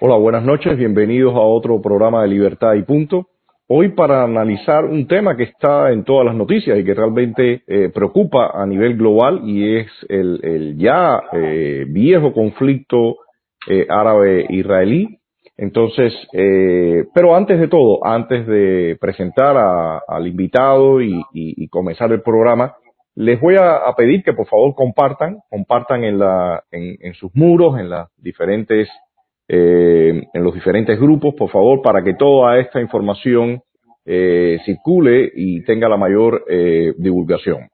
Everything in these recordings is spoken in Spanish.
Hola, buenas noches, bienvenidos a otro programa de Libertad y Punto. Hoy para analizar un tema que está en todas las noticias y que realmente eh, preocupa a nivel global y es el, el ya eh, viejo conflicto eh, árabe-israelí. Entonces, eh, pero antes de todo, antes de presentar a- al invitado y, comenzar el programa, les voy a, a pedir que por favor compartan, compartan en, la, en, en sus muros, en las diferentes, eh, en los diferentes grupos, por favor, para que toda esta información eh, circule y tenga la mayor eh, divulgación.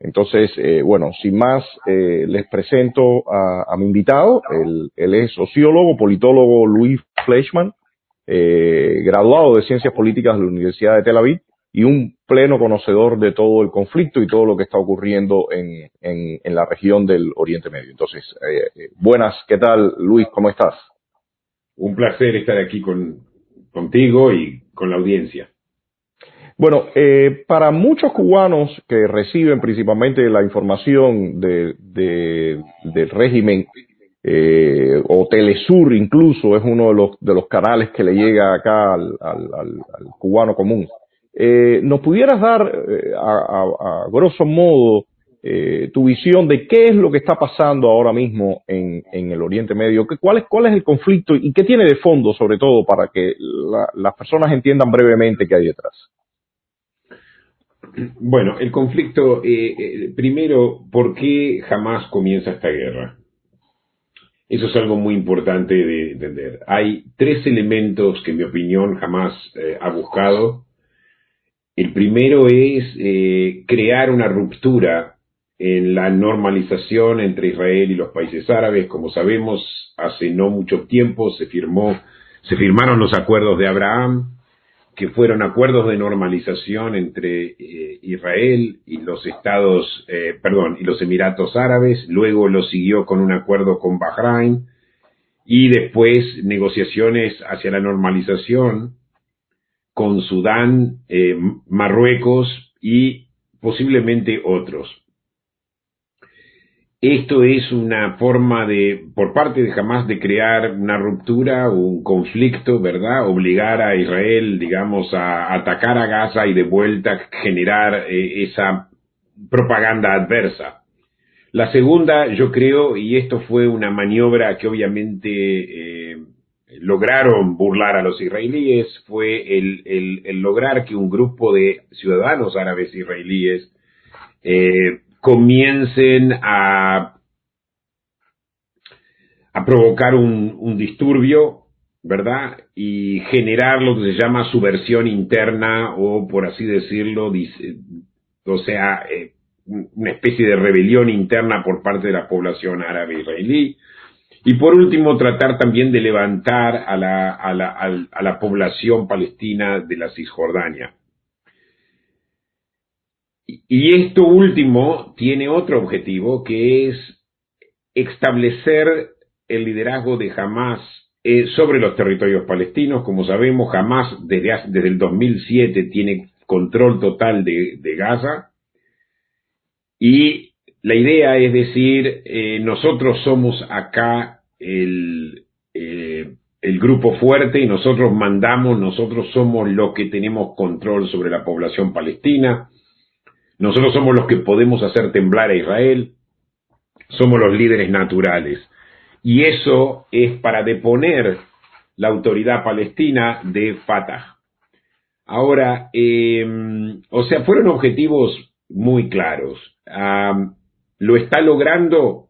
Entonces, eh, bueno, sin más, eh, les presento a, mi invitado. Él, es sociólogo, politólogo Luis Fleischmann, eh, graduado de Ciencias Políticas de la Universidad de Tel Aviv y un pleno conocedor de todo el conflicto y todo lo que está ocurriendo en, en, en la región del Oriente Medio. Entonces, buenas, ¿qué tal Luis? ¿Cómo estás? Un placer estar aquí con, contigo y con la audiencia. Bueno, eh, para muchos cubanos que reciben principalmente la información de, de- del régimen, eh, o Telesur incluso es uno de los, de los canales que le llega acá al, cubano común. Eh, ¿Nos pudieras dar eh, a grosso modo eh, tu visión de qué es lo que está pasando ahora mismo en, en el Oriente Medio? ¿Qué- ¿Cuál es, ¿Cuál es el conflicto y qué tiene de fondo sobre todo para que la- las personas entiendan brevemente qué hay detrás? Bueno, el conflicto, eh, eh, primero, ¿por qué jamás comienza esta guerra? Eso es algo muy importante de entender. Hay tres elementos que, en mi opinión, jamás ha buscado. El primero es crear una ruptura en la normalización entre Israel y los países árabes. Como sabemos, hace no mucho tiempo se firmó, se firmaron los acuerdos de Abraham, que fueron acuerdos de normalización entre eh, Israel y los estados, eh, perdón, y los Emiratos Árabes, luego lo siguió con un acuerdo con Bahrein y después negociaciones hacia la normalización con Sudán, eh, Marruecos y posiblemente otros. Esto es una forma de, por parte de Hamas, de crear una ruptura o un conflicto, ¿verdad? Obligar a Israel, digamos, a atacar a Gaza y de vuelta generar eh, esa propaganda adversa. La segunda, yo creo, y esto fue una maniobra que obviamente eh, lograron burlar a los israelíes, fue el, el- el lograr que un grupo de ciudadanos árabes israelíes eh, comiencen a, a provocar un, un disturbio, ¿verdad? Y generar lo que se llama subversión interna o, por así decirlo, o sea, eh, una especie de rebelión interna por parte de la población árabe israelí. Y por último, tratar también de levantar a la, a la, a la población palestina de la Cisjordania. Y- esto último tiene otro objetivo, que es establecer el liderazgo de Hamas eh, sobre los territorios palestinos. Como sabemos, Hamas desde, el 2007 tiene control total de, de Gaza. Y la idea es decir, eh, nosotros somos acá el, eh, el grupo fuerte y nosotros mandamos, nosotros somos los que tenemos control sobre la población palestina. Nosotros somos los que podemos hacer temblar a Israel. Somos los líderes naturales. Y eso es para deponer la autoridad palestina de Fatah. Ahora, eh, o sea, fueron objetivos muy claros. ¿Lo está logrando?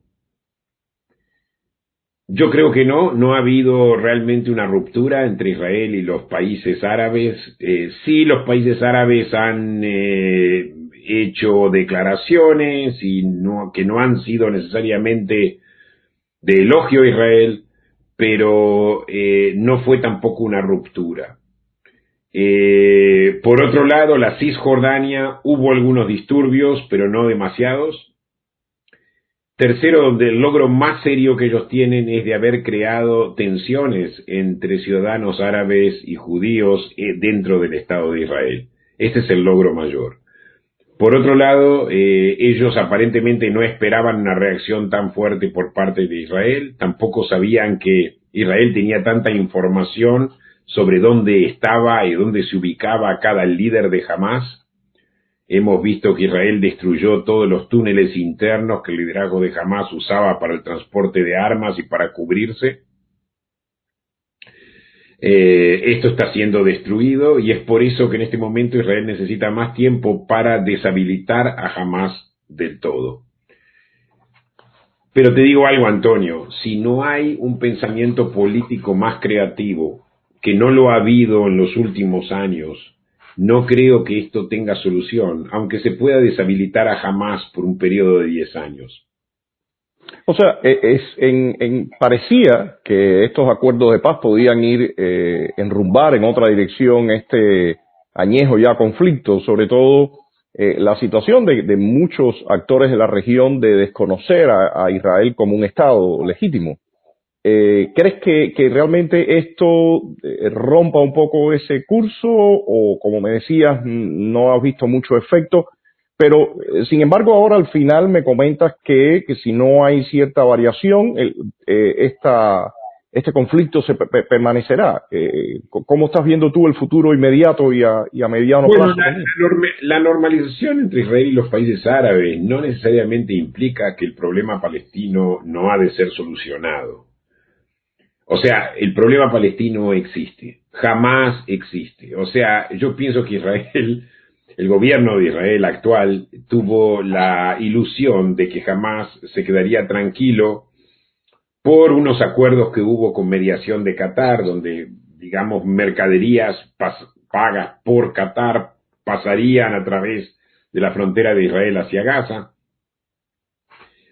Yo creo que no, no ha habido realmente una ruptura entre Israel y los países árabes. Eh, sí, los países árabes han eh, hecho declaraciones y no, que no han sido necesariamente de elogio a Israel, pero eh, no fue tampoco una ruptura. Eh, por otro lado, la Cisjordania hubo algunos disturbios, pero no demasiados. Tercero, donde el logro más serio que ellos tienen es de haber creado tensiones entre ciudadanos árabes y judíos eh, dentro del Estado de Israel. Este es el logro mayor. Por otro lado, eh, ellos aparentemente no esperaban una reacción tan fuerte por parte de Israel, tampoco sabían que Israel tenía tanta información sobre dónde estaba y dónde se ubicaba cada líder de Hamas. Hemos visto que Israel destruyó todos los túneles internos que el liderazgo de Hamas usaba para el transporte de armas y para cubrirse. Eh, esto está siendo destruido y es por eso que en este momento Israel necesita más tiempo para deshabilitar a Hamas del todo. Pero te digo algo, Antonio, si no hay un pensamiento político más creativo, que no lo ha habido en los últimos años, no creo que esto tenga solución, aunque se pueda deshabilitar a Hamas por un periodo de 10 años. O sea, e, es, en, parecía que estos acuerdos de paz podían ir eh, enrumbar en otra dirección este añejo ya conflicto, sobre todo eh, la situación de, muchos actores de la región de desconocer a, Israel como un Estado legítimo. Eh, ¿Crees que, que, realmente esto eh, rompa un poco ese curso o, como me decías, no has visto mucho efecto? Pero, eh, sin embargo, ahora al final me comentas que, que si no hay cierta variación, el, eh, esta, este conflicto se permanecerá. Eh, ¿Cómo estás viendo tú el futuro inmediato y a, y a mediano plazo? La, la, normalización entre Israel y los países árabes no necesariamente implica que el problema palestino no ha de ser solucionado. O sea, el problema palestino existe, jamás existe. O sea, yo pienso que Israel el gobierno de Israel actual tuvo la ilusión de que jamás se quedaría tranquilo por unos acuerdos que hubo con mediación de Qatar, donde, digamos, mercaderías pagas por Qatar pasarían a través de la frontera de Israel hacia Gaza.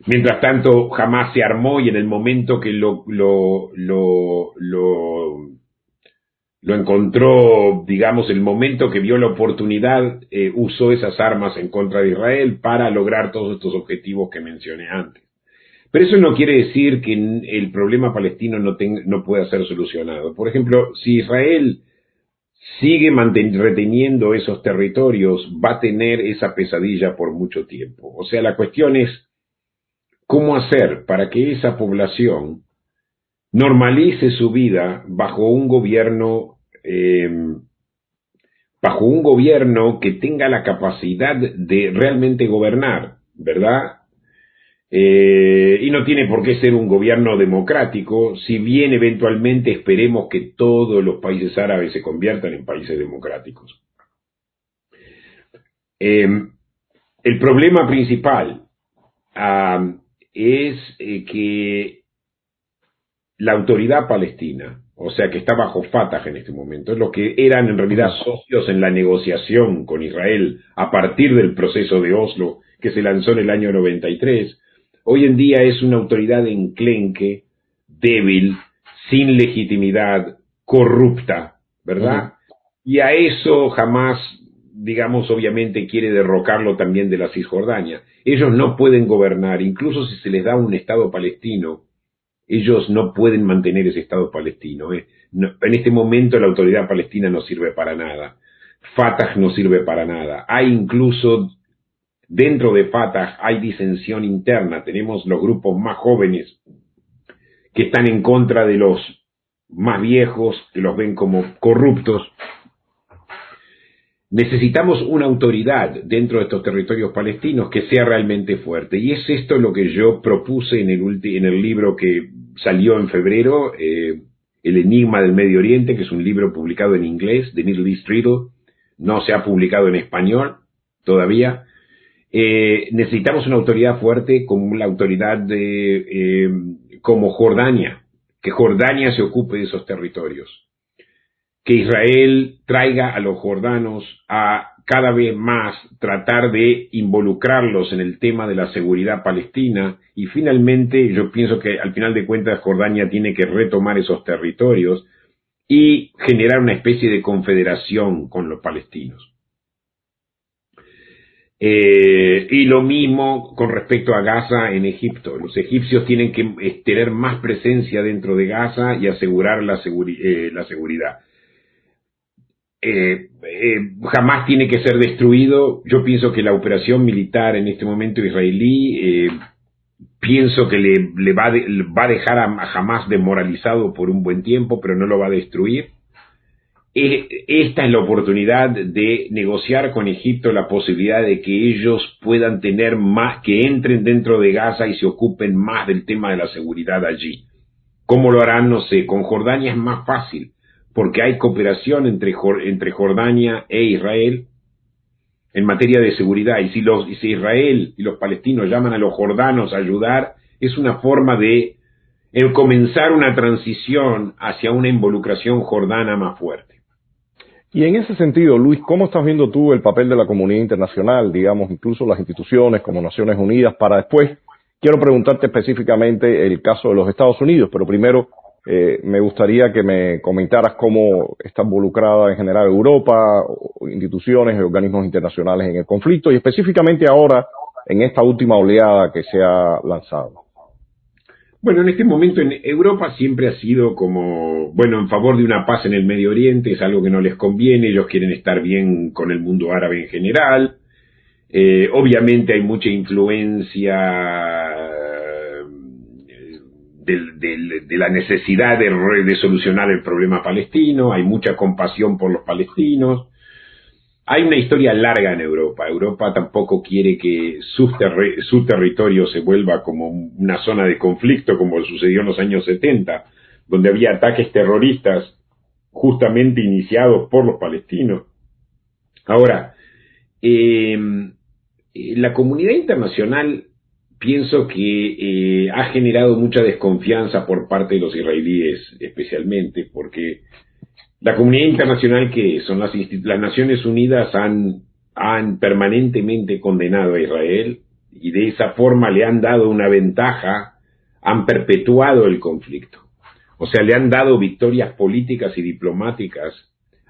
Mientras tanto, jamás se armó y en el momento que lo, lo, lo, lo lo encontró, digamos, el momento que vio la oportunidad, eh, usó esas armas en contra de Israel para lograr todos estos objetivos que mencioné antes. Pero eso no quiere decir que el problema palestino no, no pueda ser solucionado. Por ejemplo, si Israel sigue reteniendo esos territorios, va a tener esa pesadilla por mucho tiempo. O sea, la cuestión es cómo hacer para que esa población normalice su vida bajo un gobierno eh, bajo un gobierno que tenga la capacidad de realmente gobernar, ¿verdad? Eh, y no tiene por qué ser un gobierno democrático, si bien eventualmente esperemos que todos los países árabes se conviertan en países democráticos. Eh, el problema principal ah, es que la autoridad palestina o sea que está bajo Fatah en este momento, los que eran en realidad socios en la negociación con Israel a partir del proceso de Oslo que se lanzó en el año 93, hoy en día es una autoridad enclenque, débil, sin legitimidad, corrupta, ¿verdad? Y a eso jamás, digamos, obviamente quiere derrocarlo también de la Cisjordania. Ellos no pueden gobernar, incluso si se les da un Estado palestino, ellos no pueden mantener ese Estado palestino. ¿eh? en este momento la autoridad palestina no sirve para nada. Fatah no sirve para nada. Hay incluso dentro de Fatah hay disensión interna. Tenemos los grupos más jóvenes que están en contra de los más viejos, que los ven como corruptos. Necesitamos una autoridad dentro de estos territorios palestinos que sea realmente fuerte. Y es esto lo que yo propuse en el, en el libro que salió en febrero, eh, El Enigma del Medio Oriente, que es un libro publicado en inglés, de Middle East Riddle. No se ha publicado en español todavía. Eh, necesitamos una autoridad fuerte como la autoridad de, eh, como Jordania, que Jordania se ocupe de esos territorios que Israel traiga a los jordanos a cada vez más tratar de involucrarlos en el tema de la seguridad palestina y finalmente yo pienso que al final de cuentas Jordania tiene que retomar esos territorios y generar una especie de confederación con los palestinos. Eh, y lo mismo con respecto a Gaza en Egipto. Los egipcios tienen que tener más presencia dentro de Gaza y asegurar la, eh, la seguridad eh, eh, jamás tiene que ser destruido. Yo pienso que la operación militar en este momento israelí eh, pienso que le, va, va, a dejar a Hamas desmoralizado por un buen tiempo, pero no lo va a destruir. Esta es la oportunidad de negociar con Egipto la posibilidad de que ellos puedan tener más, que entren dentro de Gaza y se ocupen más del tema de la seguridad allí. ¿Cómo lo harán? No sé. Con Jordania es más fácil, porque hay cooperación entre, entre Jordania e Israel en materia de seguridad. Y si, los, Israel y los palestinos llaman a los jordanos a ayudar, es una forma de comenzar una transición hacia una involucración jordana más fuerte. Y en ese sentido, Luis, ¿cómo estás viendo tú el papel de la comunidad internacional, digamos, incluso las instituciones como Naciones Unidas, para después, quiero preguntarte específicamente el caso de los Estados Unidos, pero primero eh, me gustaría que me comentaras cómo está involucrada en general Europa, instituciones y organismos internacionales en el conflicto y específicamente ahora en esta última oleada que se ha lanzado. Bueno, en este momento en Europa siempre ha sido como, bueno, en favor de una paz en el Medio Oriente, es algo que no les conviene, ellos quieren estar bien con el mundo árabe en general. Eh, obviamente hay mucha influencia eh, de, la necesidad de, de, solucionar el problema palestino, hay mucha compasión por los palestinos, hay una historia larga en Europa. Europa tampoco quiere que su, su, territorio se vuelva como una zona de conflicto como sucedió en los años 70, donde había ataques terroristas justamente iniciados por los palestinos. Ahora, em, la comunidad internacional pienso que eh, ha generado mucha desconfianza por parte de los israelíes especialmente, porque la comunidad internacional que son las, las Naciones Unidas han, han permanentemente condenado a Israel y de esa forma le han dado una ventaja, han perpetuado el conflicto. O sea, le han dado victorias políticas y diplomáticas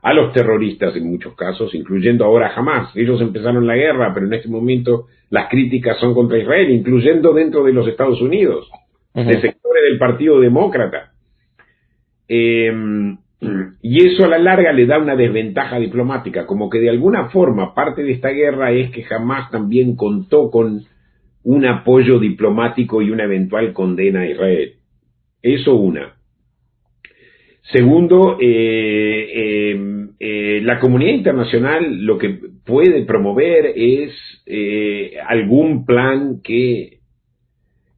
a los terroristas en muchos casos, incluyendo ahora jamás. Ellos empezaron la guerra, pero en este momento las críticas son contra Israel, incluyendo dentro de los Estados Unidos, de sectores del Partido Demócrata. Eh, y eso a la larga le da una desventaja diplomática, como que de alguna forma parte de esta guerra es que jamás también contó con un apoyo diplomático y una eventual condena a Israel. Eso una. Segundo, eh, em, eh, la comunidad internacional lo que puede promover es eh, algún plan que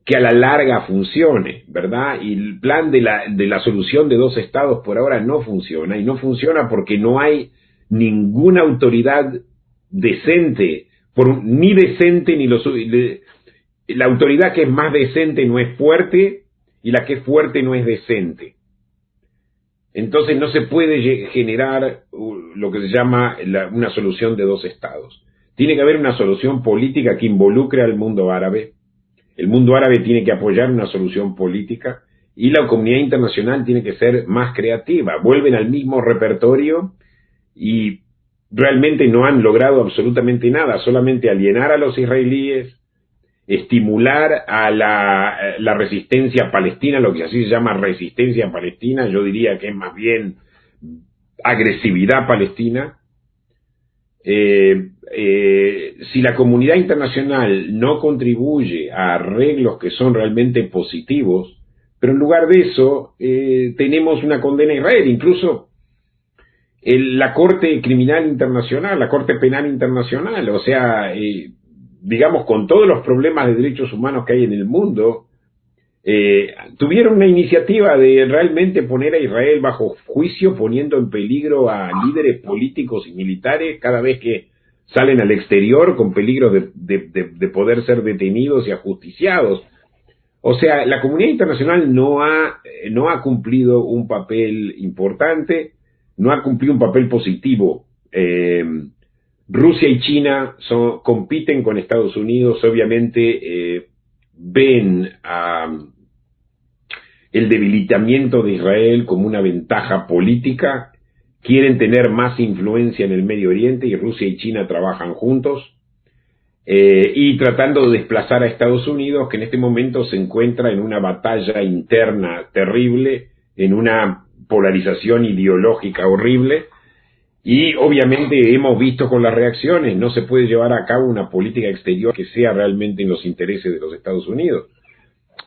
que a la larga funcione, ¿verdad? Y el plan de la, de la solución de dos estados por ahora no funciona, y no funciona porque no hay ninguna autoridad decente, por, ni decente ni lo la autoridad que es más decente no es fuerte y la que es fuerte no es decente. Entonces no se puede generar lo que se llama una solución de dos estados. Tiene que haber una solución política que involucre al mundo árabe, el mundo árabe tiene que apoyar una solución política y la comunidad internacional tiene que ser más creativa. Vuelven al mismo repertorio y realmente no han logrado absolutamente nada, solamente alienar a los israelíes, estimular a la, la, resistencia palestina, lo que así se llama resistencia palestina, yo diría que es más bien agresividad palestina, eh, eh, si la comunidad internacional no contribuye a arreglos que son realmente positivos, pero en lugar de eso eh, tenemos una condena a Israel, incluso la Corte Criminal Internacional, la Corte Penal Internacional, o sea, digamos, con todos los problemas de derechos humanos que hay en el mundo, eh, tuvieron una iniciativa de realmente poner a Israel bajo juicio, poniendo en peligro a líderes políticos y militares cada vez que salen al exterior con peligro de, de, poder ser detenidos y ajusticiados. O sea, la comunidad internacional no ha, no ha cumplido un papel importante, no ha cumplido un papel positivo. Eh, Rusia y China son, compiten con Estados Unidos, obviamente eh, ven a, el debilitamiento de Israel como una ventaja política, quieren tener más influencia en el Medio Oriente y Rusia y China trabajan juntos, eh, y tratando de desplazar a Estados Unidos, que en este momento se encuentra en una batalla interna terrible, en una polarización ideológica horrible, y obviamente hemos visto con las reacciones, no se puede llevar a cabo una política exterior que sea realmente en los intereses de los Estados Unidos.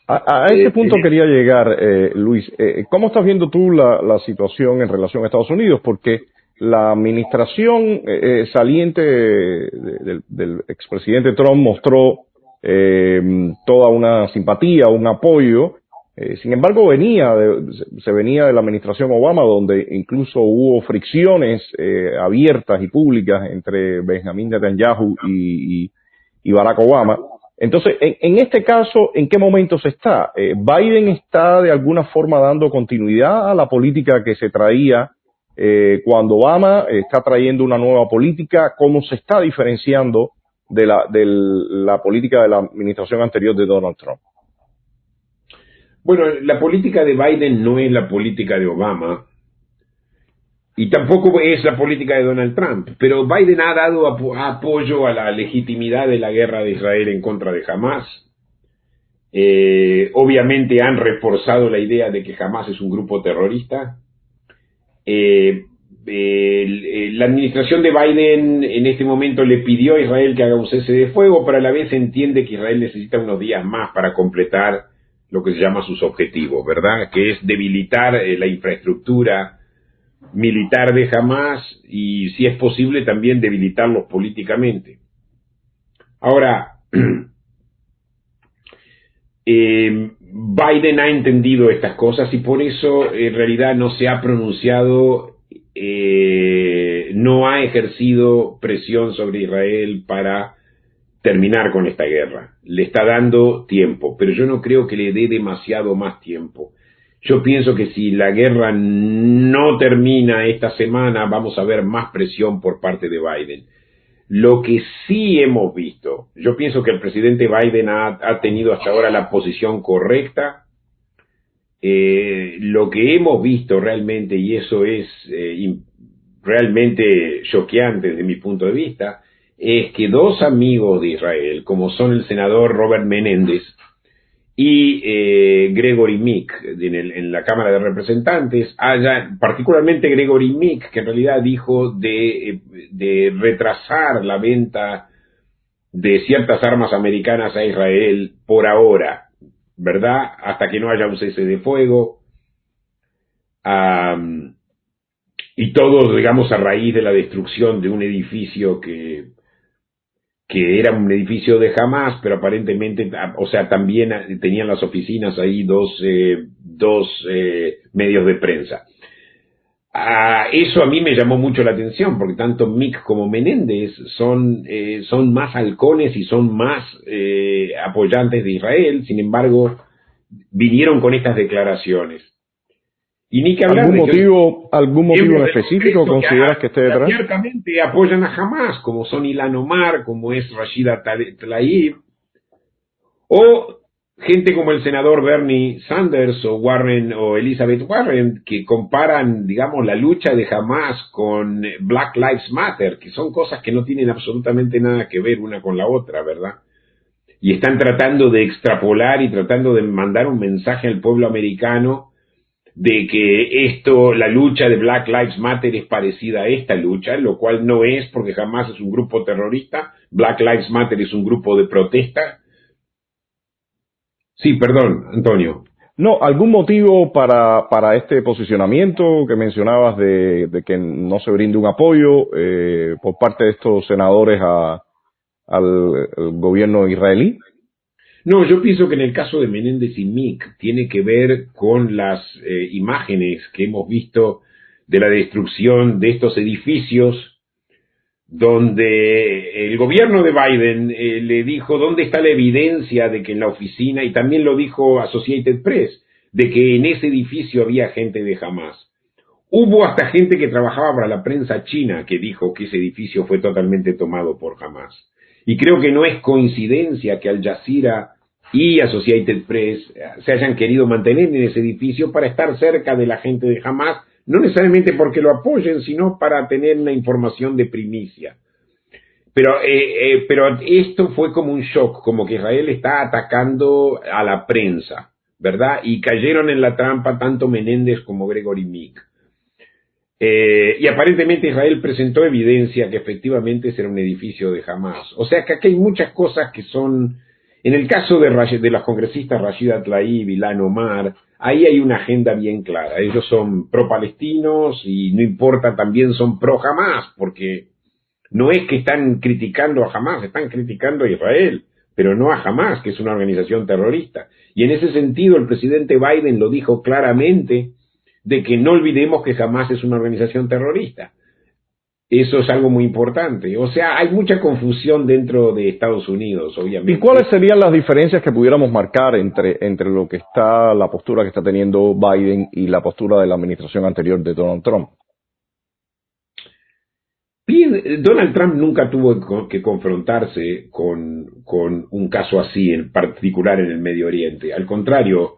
A, ese eh, punto quería llegar, eh, Luis. Eh, ¿Cómo estás viendo tú la, la, situación en relación a Estados Unidos? Porque la administración eh, saliente del, del, expresidente Trump mostró toda una simpatía, un apoyo. Sin embargo, venía se venía de la administración Obama, donde incluso hubo fricciones abiertas y públicas entre Benjamin Netanyahu y, y, Barack Obama. Entonces, en, este caso, ¿en qué momento se está? Eh, ¿Biden está de alguna forma dando continuidad a la política que se traía eh, cuando Obama está trayendo una nueva política? ¿Cómo se está diferenciando de la, de la política de la administración anterior de Donald Trump? Bueno, la política de Biden no es la política de Obama. Y tampoco es la política de Donald Trump, pero Biden ha dado apoyo a la legitimidad de la guerra de Israel en contra de Hamas. Eh, obviamente han reforzado la idea de que Hamas es un grupo terrorista. Eh, la administración de Biden en este momento le pidió a Israel que haga un cese de fuego, pero a la vez entiende que Israel necesita unos días más para completar lo que se llama sus objetivos, ¿verdad? Que es debilitar eh, la infraestructura militar de Hamas y, si es posible, también debilitarlos políticamente. Ahora, eh, Biden ha entendido estas cosas y por eso en realidad no se ha pronunciado, eh, no ha ejercido presión sobre Israel para terminar con esta guerra. Le está dando tiempo, pero yo no creo que le dé demasiado más tiempo. Yo pienso que si la guerra no termina esta semana, vamos a ver más presión por parte de Biden. Lo que sí hemos visto, yo pienso que el presidente Biden ha, tenido hasta ahora la posición correcta. Eh, lo que hemos visto realmente, y eso es eh, realmente choqueante desde mi punto de vista, es que dos amigos de Israel, como son el senador Robert Menéndez y eh, Gregory Mick en, la Cámara de Representantes, haya, particularmente Gregory Mick, que en realidad dijo de, de retrasar la venta de ciertas armas americanas a Israel por ahora, ¿verdad? Hasta que no haya un cese de fuego. y todo, digamos, a raíz de la destrucción de un edificio que que era un edificio de Hamas, pero aparentemente, o sea, también tenían las oficinas ahí dos, eh, dos eh, medios de prensa. Ah, eso a mí me llamó mucho la atención, porque tanto Mick como Menéndez son, eh, son más halcones y son más apoyantes de Israel, sin embargo, vinieron con estas declaraciones. Y ni que hablar ¿Algún motivo, algún motivo en específico consideras que, esté detrás? Ciertamente apoyan a Hamas, como son Ilan Omar, como es Rashida Tlaib, o gente como el senador Bernie Sanders o Warren o Elizabeth Warren, que comparan, digamos, la lucha de Hamas con Black Lives Matter, que son cosas que no tienen absolutamente nada que ver una con la otra, ¿verdad? Y están tratando de extrapolar y tratando de mandar un mensaje al pueblo americano de que esto, la lucha de Black Lives Matter es parecida a esta lucha, lo cual no es porque jamás es un grupo terrorista, Black Lives Matter es un grupo de protesta. Sí, perdón, Antonio. No, ¿algún motivo para, para este posicionamiento que mencionabas de, de que no se brinde un apoyo eh, por parte de estos senadores a, al gobierno israelí? No, yo pienso que en el caso de Menéndez y Mick tiene que ver con las eh, imágenes que hemos visto de la destrucción de estos edificios donde el gobierno de Biden eh, le dijo dónde está la evidencia de que en la oficina, y también lo dijo Associated Press, de que en ese edificio había gente de Hamas. Hubo hasta gente que trabajaba para la prensa china que dijo que ese edificio fue totalmente tomado por Hamas. Y creo que no es coincidencia que Al Jazeera y Associated Press se hayan querido mantener en ese edificio para estar cerca de la gente de Hamas, no necesariamente porque lo apoyen, sino para tener una información de primicia. Pero, eh, eh, pero esto fue como un shock, como que Israel está atacando a la prensa, ¿verdad? Y cayeron en la trampa tanto Menéndez como Gregory Mick. Eh, y aparentemente Israel presentó evidencia que efectivamente será un edificio de Hamas. O sea que aquí hay muchas cosas que son En el caso de, de los congresistas Rashida Tlaib y Lan Omar, ahí hay una agenda bien clara. Ellos son pro-palestinos y no importa, también son pro-Hamas, porque no es que están criticando a Hamas, están criticando a Israel, pero no a Hamas, que es una organización terrorista. Y en ese sentido, el presidente Biden lo dijo claramente de que no olvidemos que Hamas es una organización terrorista. Eso es algo muy importante. O sea, hay mucha confusión dentro de Estados Unidos, obviamente. ¿Y cuáles serían las diferencias que pudiéramos marcar entre, entre lo que está, la postura que está teniendo Biden y la postura de la administración anterior de Donald Trump? Bien, Donald Trump nunca tuvo que confrontarse con, con un caso así, en particular en el Medio Oriente. Al contrario,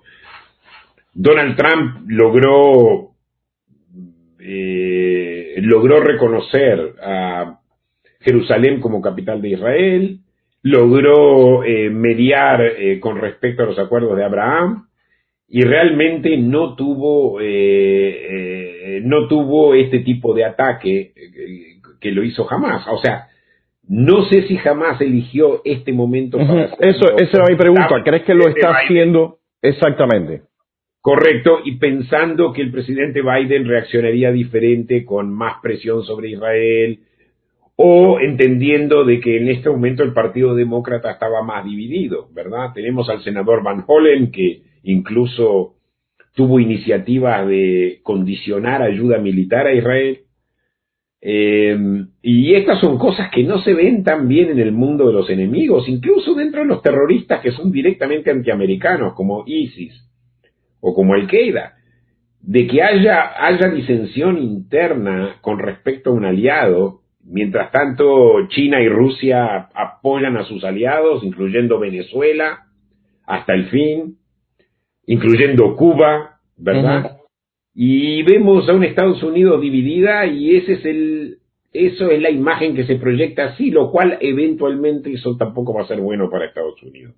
Donald Trump logró eh, logró reconocer a Jerusalén como capital de Israel, logró eh, mediar eh, con respecto a los acuerdos de Abraham y realmente no tuvo no tuvo este tipo de ataque que lo hizo jamás. O sea, no sé si jamás eligió este momento para Eso, esa era mi pregunta. ¿Crees que lo está haciendo exactamente? Correcto, y pensando que el presidente Biden reaccionaría diferente con más presión sobre Israel, o entendiendo de que en este momento el Partido Demócrata estaba más dividido, ¿verdad? Tenemos al senador Van Hollen que incluso tuvo iniciativa de condicionar ayuda militar a Israel. Eh, y estas son cosas que no se ven tan bien en el mundo de los enemigos, incluso dentro de los terroristas que son directamente antiamericanos, como ISIS o como el Qaeda, de que haya, haya disensión interna con respecto a un aliado, mientras tanto China y Rusia apoyan a sus aliados, incluyendo Venezuela, hasta el fin, incluyendo Cuba, ¿verdad? Y vemos a un Estados Unidos dividida y ese es el, eso es la imagen que se proyecta así, lo cual eventualmente eso tampoco va a ser bueno para Estados Unidos.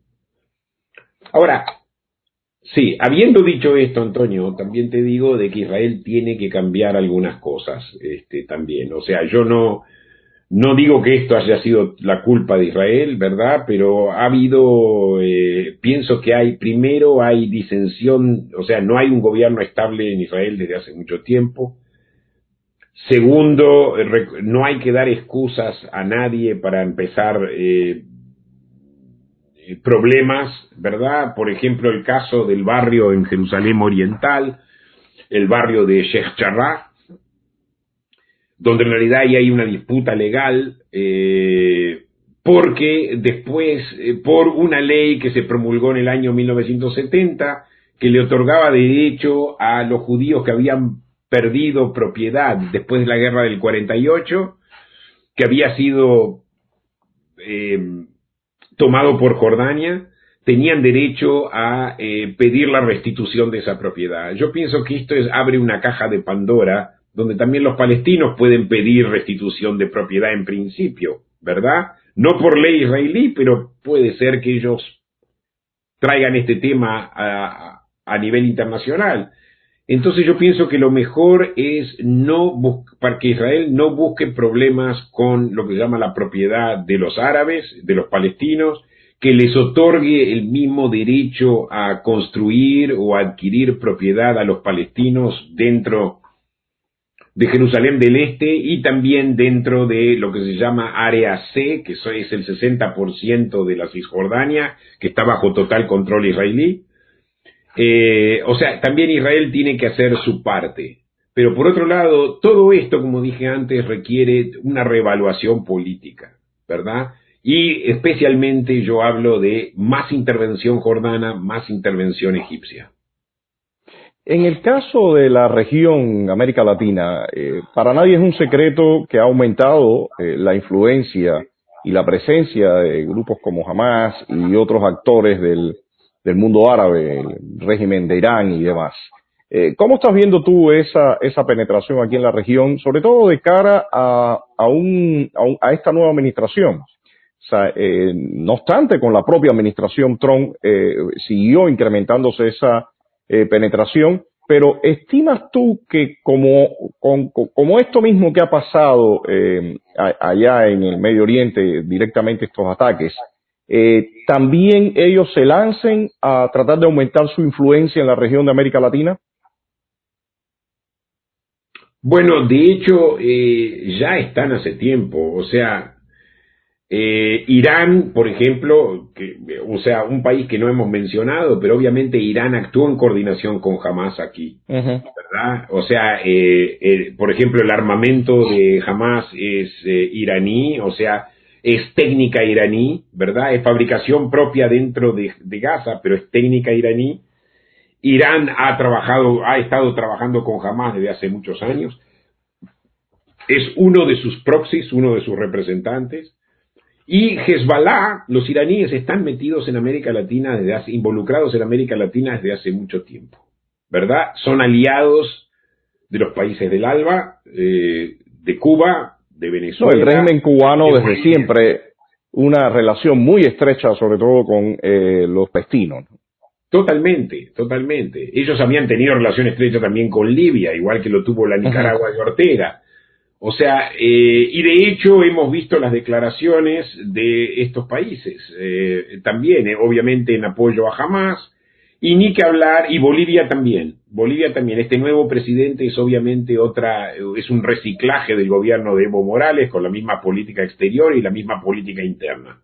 Ahora, Sí, habiendo dicho esto, Antonio, también te digo de que Israel tiene que cambiar algunas cosas, este, también. O sea, yo no, no digo que esto haya sido la culpa de Israel, ¿verdad? Pero ha habido, eh, pienso que hay, primero hay disensión, o sea, no hay un gobierno estable en Israel desde hace mucho tiempo. Segundo, no hay que dar excusas a nadie para empezar eh, eh, problemas, ¿verdad? Por ejemplo, el caso del barrio en Jerusalén Oriental, el barrio de Sheikh Jarrah, donde en realidad ahí hay una disputa legal, eh, porque después, eh, por una ley que se promulgó en el año 1970, que le otorgaba derecho a los judíos que habían perdido propiedad después de la guerra del 48, que había sido tomado por Jordania, tenían derecho a eh, pedir la restitución de esa propiedad. Yo pienso que esto es, abre una caja de Pandora donde también los palestinos pueden pedir restitución de propiedad en principio, ¿verdad? No por ley israelí, pero puede ser que ellos traigan este tema a, a nivel internacional. Entonces yo pienso que lo mejor es no para que Israel no busque problemas con lo que se llama la propiedad de los árabes, de los palestinos, que les otorgue el mismo derecho a construir o adquirir propiedad a los palestinos dentro de Jerusalén del Este y también dentro de lo que se llama Área C, que es el 60% de la Cisjordania, que está bajo total control israelí. Eh, o sea, también Israel tiene que hacer su parte. Pero por otro lado, todo esto, como dije antes, requiere una reevaluación política, ¿verdad? Y especialmente yo hablo de más intervención jordana, más intervención egipcia. En el caso de la región América Latina, eh, para nadie es un secreto que ha aumentado eh, la influencia y la presencia de grupos como Hamas y otros actores del, del mundo árabe, el régimen de Irán y demás. Eh, ¿Cómo estás viendo tú esa, esa penetración aquí en la región, sobre todo de cara a, a, un, a, esta nueva administración? Eh, no obstante, con la propia administración Trump eh, siguió incrementándose esa penetración, pero ¿estimas tú que como, como esto mismo que ha pasado allá en el Medio Oriente, directamente estos ataques, eh, también ellos se lancen a tratar de aumentar su influencia en la región de América Latina? Bueno, de hecho, eh, ya están hace tiempo. O sea, eh, Irán, por ejemplo, que, o sea, un país que no hemos mencionado, pero obviamente Irán actuó en coordinación con Hamas aquí, ¿verdad? O sea, eh, por ejemplo, el armamento de Hamas es iraní, o sea, es técnica iraní, ¿verdad? Es fabricación propia dentro de, Gaza, pero es técnica iraní. Irán ha trabajado, ha estado trabajando con Hamas desde hace muchos años. Es uno de sus proxies, uno de sus representantes. Y Hezbollah, los iraníes están metidos en América Latina desde hace, involucrados en América Latina desde hace mucho tiempo, ¿verdad? Son aliados de los países del ALBA, eh, de Cuba, de Venezuela. el régimen cubano desde siempre una relación muy estrecha, sobre todo con eh, los pestinos. Totalmente, totalmente. Ellos habían tenido relación estrecha también con Libia, igual que lo tuvo la Nicaragua de Ortega. O sea, eh, y de hecho hemos visto las declaraciones de estos países, eh, también, obviamente en apoyo a Hamas, y ni que hablar, y Bolivia también, Bolivia también, este nuevo presidente es obviamente otra, es un reciclaje del gobierno de Evo Morales con la misma política exterior y la misma política interna.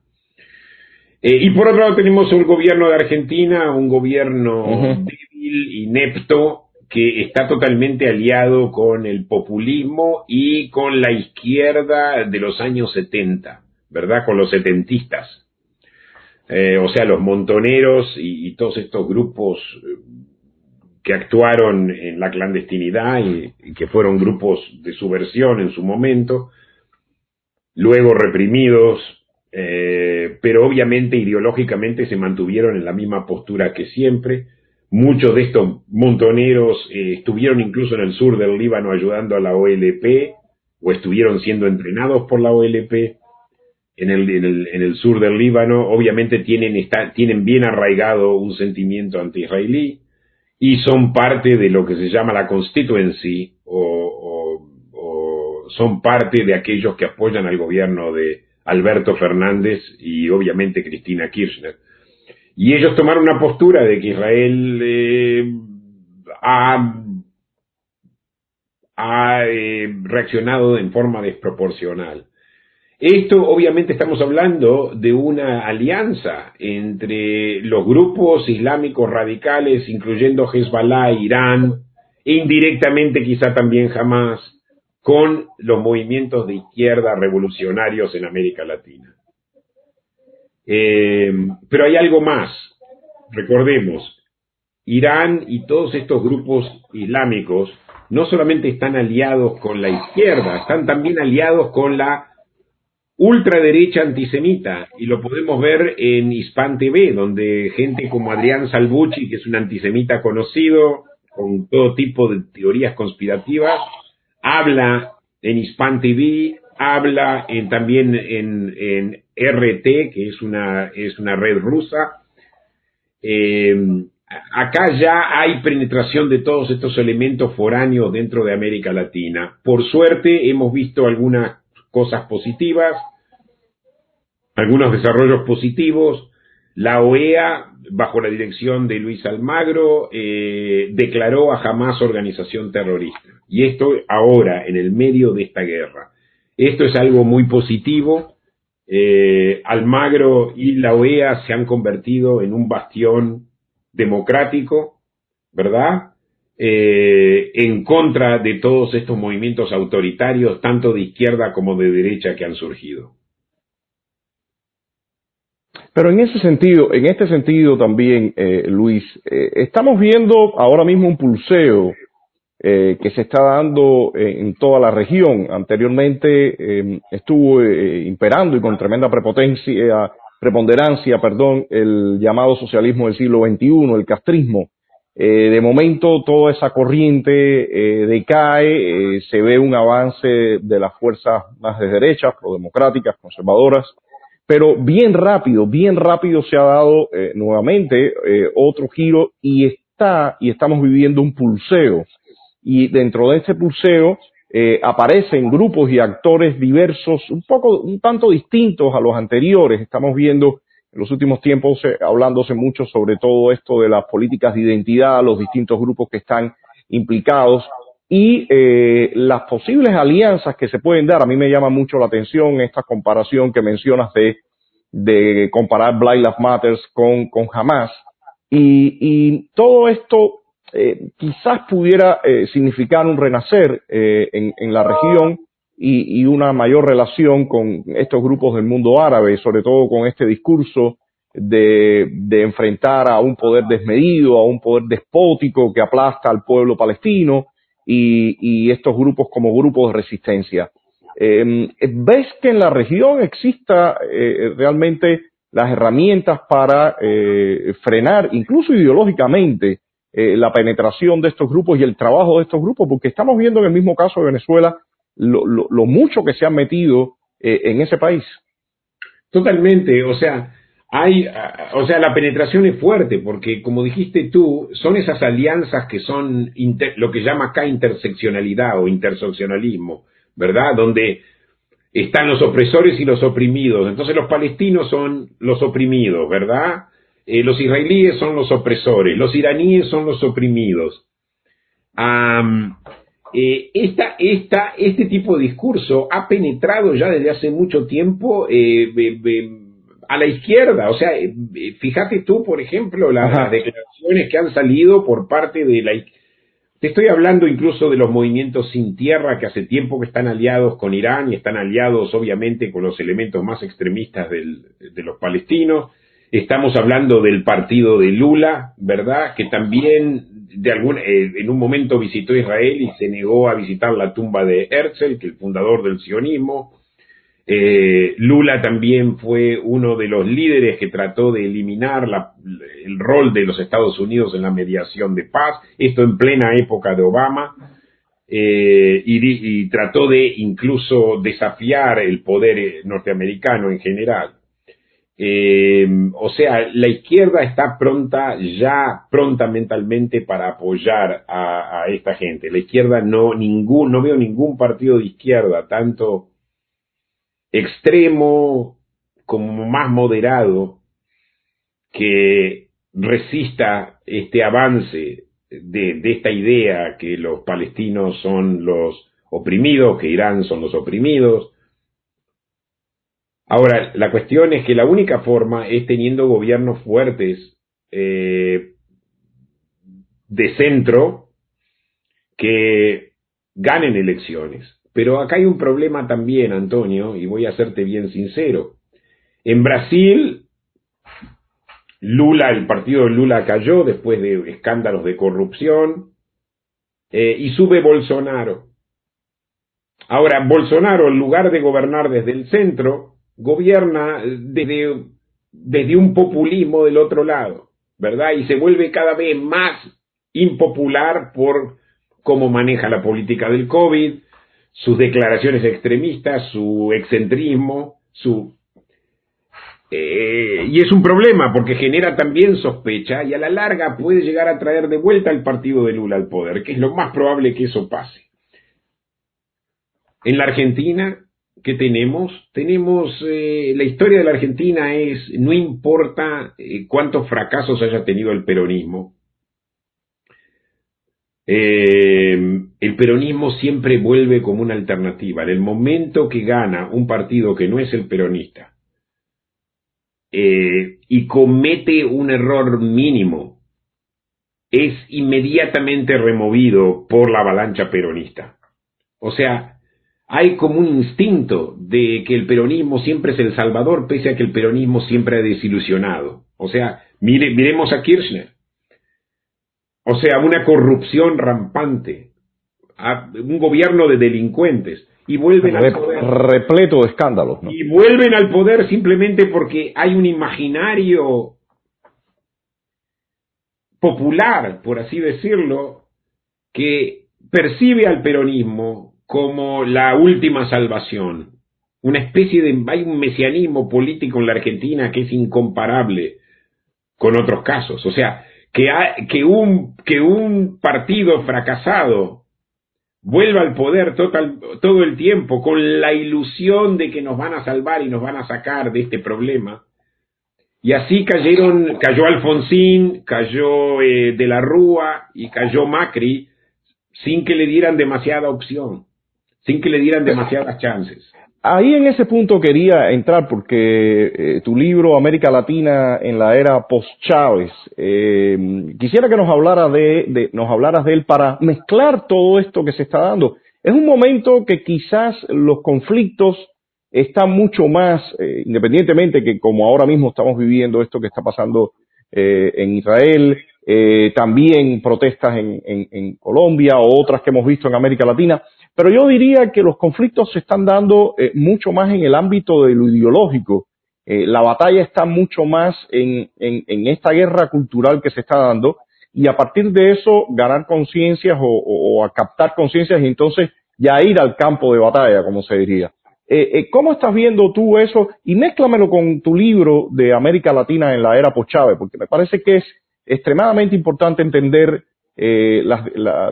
Eh, y por otro lado tenemos el gobierno de Argentina, un gobierno débil, inepto, que está totalmente aliado con el populismo y con la izquierda de los años 70, ¿verdad? Con los setentistas. Eh, o sea, los montoneros y, todos estos grupos eh, que actuaron en la clandestinidad y que fueron grupos de subversión en su momento, luego reprimidos eh, pero obviamente ideológicamente se mantuvieron en la misma postura que siempre. Muchos de estos montoneros estuvieron incluso en el sur del Líbano ayudando a la OLP o estuvieron siendo entrenados por la OLP en el, en el, en el sur del Líbano. Obviamente tienen, está, tienen bien arraigado un sentimiento anti-israelí y son parte de lo que se llama la constituency o, son parte de aquellos que apoyan al gobierno de, Alberto Fernández y obviamente Cristina Kirchner. Y ellos tomaron una postura de que Israel eh, ha, eh, reaccionado en forma desproporcional. Esto obviamente estamos hablando de una alianza entre los grupos islámicos radicales, incluyendo Hezbollah, Irán, e indirectamente quizá también Hamas, con los movimientos de izquierda revolucionarios en América Latina. Eh, pero hay algo más. Recordemos, Irán y todos estos grupos islámicos no solamente están aliados con la izquierda, están también aliados con la ultraderecha antisemita, y lo podemos ver en Hispan TV, donde gente como Adrián Salvucci, que es un antisemita conocido, con todo tipo de teorías conspirativas, habla en Hispan TV, habla en, también en, en, RT, que es una, es una red rusa. Eh, acá ya hay penetración de todos estos elementos foráneos dentro de América Latina. Por suerte hemos visto algunas cosas positivas, algunos desarrollos positivos. La OEA, bajo la dirección de Luis Almagro, eh, declaró a Hamas organización terrorista. Y esto ahora, en el medio de esta guerra. Esto es algo muy positivo. Eh, Almagro y la OEA se han convertido en un bastión democrático, ¿verdad? Eh, en contra de todos estos movimientos autoritarios, tanto de izquierda como de derecha, que han surgido. Pero en ese sentido, en este sentido también, eh, Luis, eh, estamos viendo ahora mismo un pulseo eh, que se está dando en toda la región. Anteriormente em, estuvo imperando y con tremenda prepotencia, preponderancia, perdón, el llamado socialismo del siglo XXI, el castrismo. de momento toda esa corriente decae, se ve un avance de las fuerzas más de derecha, prodemocráticas, conservadoras, pero bien rápido, bien rápido se ha dado eh, nuevamente eh, otro giro y está y estamos viviendo un pulseo y dentro de ese pulseo eh, aparecen grupos y actores diversos, un poco, un tanto distintos a los anteriores. Estamos viendo en los últimos tiempos eh, hablándose mucho sobre todo esto de las políticas de identidad, los distintos grupos que están implicados y eh, las posibles alianzas que se pueden dar. A mí me llama mucho la atención esta comparación que mencionas de, de comparar Black Lives Matter con, con Hamas. Y, y todo esto eh, quizás pudiera eh, significar un renacer eh, en, en, la región y, y, una mayor relación con estos grupos del mundo árabe, sobre todo con este discurso de, de enfrentar a un poder desmedido, a un poder despótico que aplasta al pueblo palestino, y, y estos grupos como grupos de resistencia. Eh, ¿Ves que en la región exista eh, realmente las herramientas para eh, frenar, incluso ideológicamente, eh, la penetración de estos grupos y el trabajo de estos grupos? Porque estamos viendo en el mismo caso de Venezuela lo mucho que se han metido eh, en ese país. Totalmente, o sea, hay, o sea, la penetración es fuerte porque, como dijiste tú, son esas alianzas que son inter, lo que llama acá interseccionalidad o interseccionalismo, ¿verdad? Donde están los opresores y los oprimidos. Entonces los palestinos son los oprimidos, ¿verdad? Eh, los israelíes son los opresores, los iraníes son los oprimidos. Eh, esta, esta, este tipo de discurso ha penetrado ya desde hace mucho tiempo eh, a la izquierda. O sea, eh, fíjate tú, por ejemplo, las, las declaraciones que han salido por parte de la te estoy hablando incluso de los movimientos sin tierra que hace tiempo que están aliados con Irán y están aliados obviamente con los elementos más extremistas del, de los palestinos. Estamos hablando del partido de Lula, ¿verdad? Que también de algún, eh, en un momento visitó Israel y se negó a visitar la tumba de Herzl, que es el fundador del sionismo. Eh, Lula también fue uno de los líderes que trató de eliminar el rol de los Estados Unidos en la mediación de paz, esto en plena época de Obama, eh, y, trató de incluso desafiar el poder norteamericano en general. Eh, o sea, la izquierda está pronta, ya pronta mentalmente para apoyar a, a esta gente. La izquierda no, ningún, no veo ningún partido de izquierda, tanto extremo como más moderado que resista este avance de, esta idea que los palestinos son los oprimidos, que Irán son los oprimidos. Ahora, la cuestión es que la única forma es teniendo gobiernos fuertes eh, de centro que ganen elecciones. Pero acá hay un problema también, Antonio, y voy a serte bien sincero. En Brasil, Lula, el partido de Lula cayó después de escándalos de corrupción eh, y sube Bolsonaro. Ahora, Bolsonaro, en lugar de gobernar desde el centro, gobierna desde, desde un populismo del otro lado, ¿verdad? Y se vuelve cada vez más impopular por cómo maneja la política del COVID, sus declaraciones extremistas, su excentrismo. Eh, y es un problema porque genera también sospecha y a la larga puede llegar a traer de vuelta el partido de Lula al poder, que es lo más probable que eso pase. En la Argentina, ¿qué tenemos? Tenemos, eh, la historia de la Argentina es, no importa eh, cuántos fracasos haya tenido el peronismo, eh, el peronismo siempre vuelve como una alternativa. En el momento que gana un partido que no es el peronista eh, y comete un error mínimo, es inmediatamente removido por la avalancha peronista. O sea, hay como un instinto de que el peronismo siempre es el salvador, pese a que el peronismo siempre ha desilusionado. O sea, mire, miremos a Kirchner. O sea, una corrupción rampante, un gobierno de delincuentes. Y vuelven al poder. repleto de escándalos ¿no? y vuelven al poder simplemente porque hay un imaginario popular, por así decirlo, que percibe al peronismo como la última salvación, una especie de hay un mesianismo político en la Argentina que es incomparable con otros casos, o sea, que, un, que un partido fracasado vuelva al poder total, todo el tiempo con la ilusión de que nos van a salvar y nos van a sacar de este problema, Y así cayeron, cayó Alfonsín, cayó eh, De la Rúa y cayó Macri sin que le dieran demasiada opción, sin que le dieran demasiadas chances. Ahí en ese punto quería entrar porque eh, tu libro América Latina en la era post Chávez, eh, quisiera que nos hablara de, de, nos hablaras de él para mezclar todo esto que se está dando. Es un momento que quizás los conflictos está mucho más, eh, independientemente que como ahora mismo estamos viviendo esto que está pasando eh, en Israel, también protestas en, en, Colombia o otras que hemos visto en América Latina, pero yo diría que los conflictos se están dando eh, mucho más en el ámbito de lo ideológico. Eh, la batalla está mucho más en, en, esta guerra cultural que se está dando y a partir de eso ganar conciencias o, a captar conciencias y entonces ya ir al campo de batalla, como se diría. Eh, eh, ¿Cómo estás viendo tú eso? Y mézclamelo con tu libro de América Latina en la era post-Chávez, porque me parece que es extremadamente importante entender eh,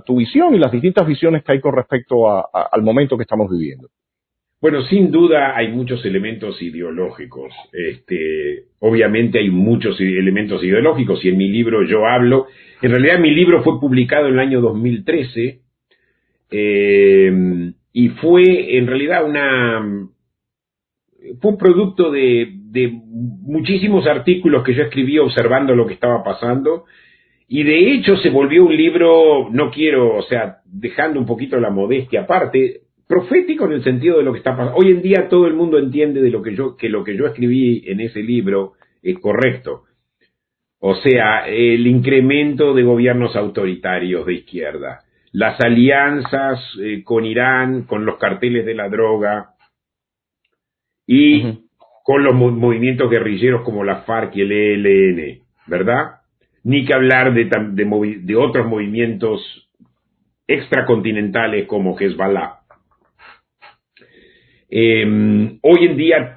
tu visión y las distintas visiones que hay con respecto al momento que estamos viviendo. Bueno, sin duda hay muchos elementos ideológicos. Este, obviamente hay muchos elementos ideológicos y en mi libro yo hablo. En realidad mi libro fue publicado en el año 2013. Eh, y fue en realidad una fue un producto de, muchísimos artículos que yo escribí observando lo que estaba pasando y de hecho se volvió un libro, no quiero, o sea, dejando un poquito la modestia aparte, profético en el sentido de lo que está pasando. Hoy en día todo el mundo entiende de lo que yo que lo que yo escribí en ese libro es correcto. O sea, el incremento de gobiernos autoritarios de izquierda, las alianzas eh, con Irán, con los carteles de la droga y uh -huh. con los movimientos guerrilleros como la FARC y el ELN, ¿verdad? Ni que hablar de, de, de otros movimientos extracontinentales como Hezbollah. Eh, hoy en día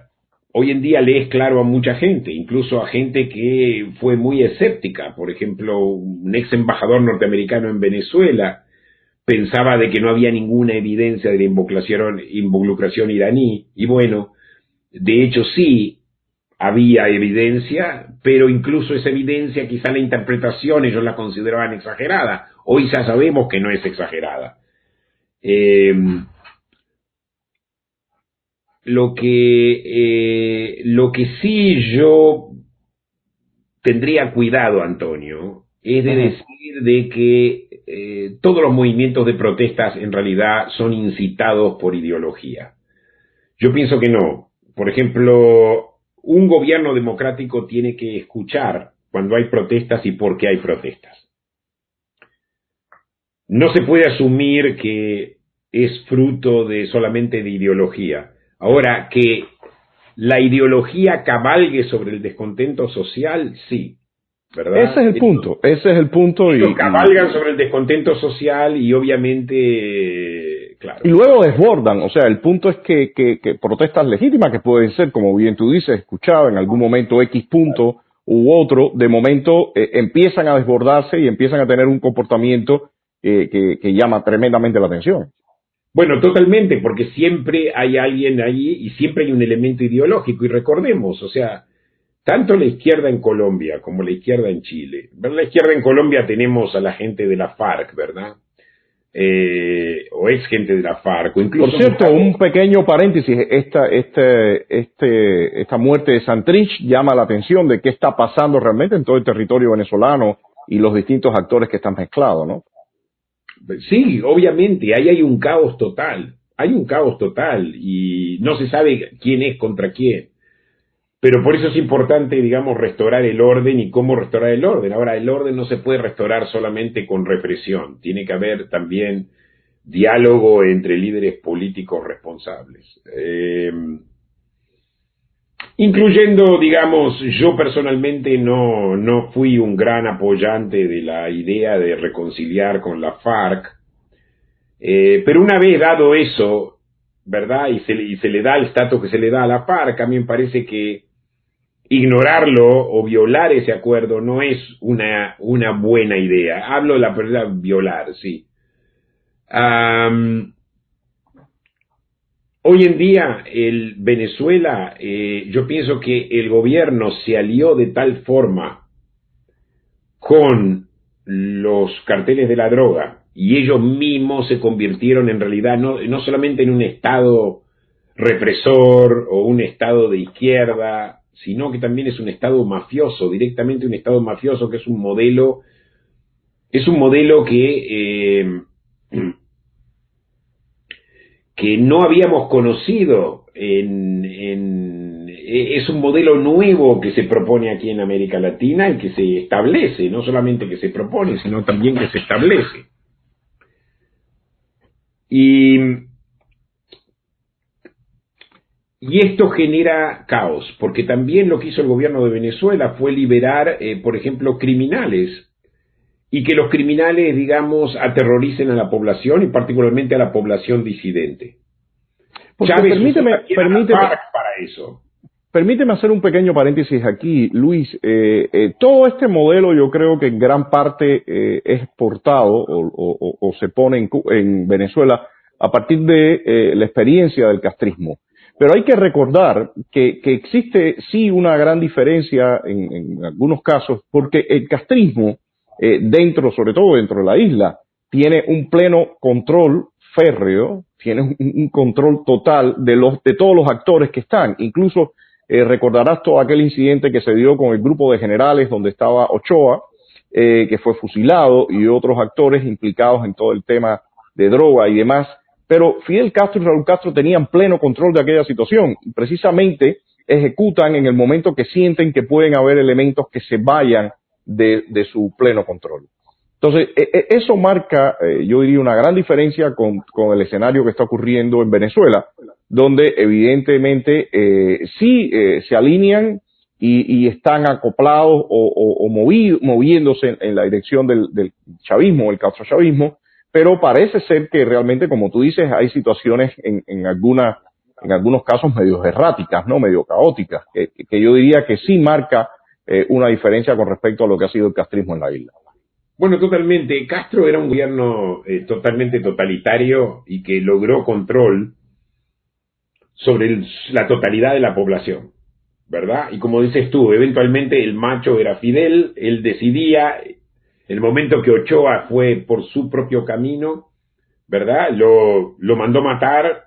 hoy en día le es claro a mucha gente, incluso a gente que fue muy escéptica. Por ejemplo, un ex embajador norteamericano en Venezuela pensaba de que no había ninguna evidencia de la involucración iraní. Y bueno, de hecho sí había evidencia, pero incluso esa evidencia, quizá la interpretación ellos la consideraban exagerada. Hoy ya sabemos que no es exagerada. Eh, lo que, eh, lo que sí yo tendría cuidado, Antonio, es de decir de que eh, todos los movimientos de protestas en realidad son incitados por ideología. Yo pienso que no. Por ejemplo, un gobierno democrático tiene que escuchar cuando hay protestas y por qué hay protestas. No se puede asumir que es fruto de solamente de ideología. Ahora, que la ideología cabalgue sobre el descontento social, sí. ¿verdad? Ese es el punto, ese es el punto. Y, cabalgan sobre el descontento social y obviamente, claro. Y luego desbordan, o sea, el punto es que, que, que protestas legítimas que pueden ser, como bien tú dices, escuchadas en algún momento X punto u otro, de momento eh, empiezan a desbordarse y empiezan a tener un comportamiento eh, que, que llama tremendamente la atención. Bueno, totalmente, porque siempre hay alguien ahí y siempre hay un elemento ideológico. Y recordemos, o sea, tanto la izquierda en Colombia como la izquierda en Chile. La izquierda en Colombia tenemos a la gente de la FARC, ¿verdad? Eh, o ex gente de la FARC, incluso... Por cierto, un pequeño paréntesis, esta, este, este, esta muerte de Santrich llama la atención de qué está pasando realmente en todo el territorio venezolano y los distintos actores que están mezclados, ¿no? Sí, obviamente, ahí hay un caos total, hay un caos total y no se sabe quién es contra quién. Pero por eso es importante, digamos, restaurar el orden y cómo restaurar el orden. Ahora, el orden no se puede restaurar solamente con represión, tiene que haber también diálogo entre líderes políticos responsables. Eh, incluyendo, digamos, yo personalmente no, no fui un gran apoyante de la idea de reconciliar con la FARC, eh, pero una vez dado eso, ¿verdad? Y se, y se le da el estatus que se le da a la FARC, a mí me parece que ignorarlo o violar ese acuerdo no es una, una buena idea. Hablo de la palabra violar, sí. Hoy en día, el Venezuela, eh, yo pienso que el gobierno se alió de tal forma con los carteles de la droga y ellos mismos se convirtieron en realidad no, no solamente en un Estado represor o un Estado de izquierda, sino que también es un Estado mafioso, directamente un Estado mafioso que es un modelo, es un modelo que, eh, que no habíamos conocido en, en, es un modelo nuevo que se propone aquí en América Latina y que se establece, no solamente que se propone, sino también que se establece. Y y esto genera caos, porque también lo que hizo el gobierno de Venezuela fue liberar, eh, por ejemplo, criminales, y que los criminales, digamos, aterroricen a la población y particularmente a la población disidente. permíteme, permíteme, para eso. Permíteme hacer un pequeño paréntesis aquí, Luis. Eh, eh, todo este modelo yo creo que en gran parte es exportado o, se pone en, en, Venezuela a partir de la experiencia del castrismo. Pero hay que recordar que, existe sí una gran diferencia en, algunos casos, porque el castrismo, eh, dentro, sobre todo dentro de la isla, tiene un pleno control férreo, tiene un, control total de los, de todos los actores que están. Incluso eh, recordarás todo aquel incidente que se dio con el grupo de generales donde estaba Ochoa, eh, que fue fusilado, y otros actores implicados en todo el tema de droga y demás. Pero Fidel Castro y Raúl Castro tenían pleno control de aquella situación y precisamente ejecutan en el momento que sienten que pueden haber elementos que se vayan de, su pleno control. Entonces, e, e, eso marca, eh, yo diría, una gran diferencia con, el escenario que está ocurriendo en Venezuela, donde evidentemente eh, sí eh, se alinean y, están acoplados o, moviéndose en, la dirección del, del chavismo, el chavismo pero parece ser que realmente, como tú dices, hay situaciones en, en, alguna, en algunos casos medio erráticas, ¿no? Medio caóticas, que, yo diría que sí marca eh, una diferencia con respecto a lo que ha sido el castrismo en la isla. Bueno, totalmente. Castro era un gobierno eh, totalmente totalitario y que logró control sobre la totalidad de la población, ¿verdad? Y como dices tú, eventualmente el macho era Fidel, él decidía, el momento que Ochoa fue por su propio camino, ¿verdad? Lo, lo mandó matar,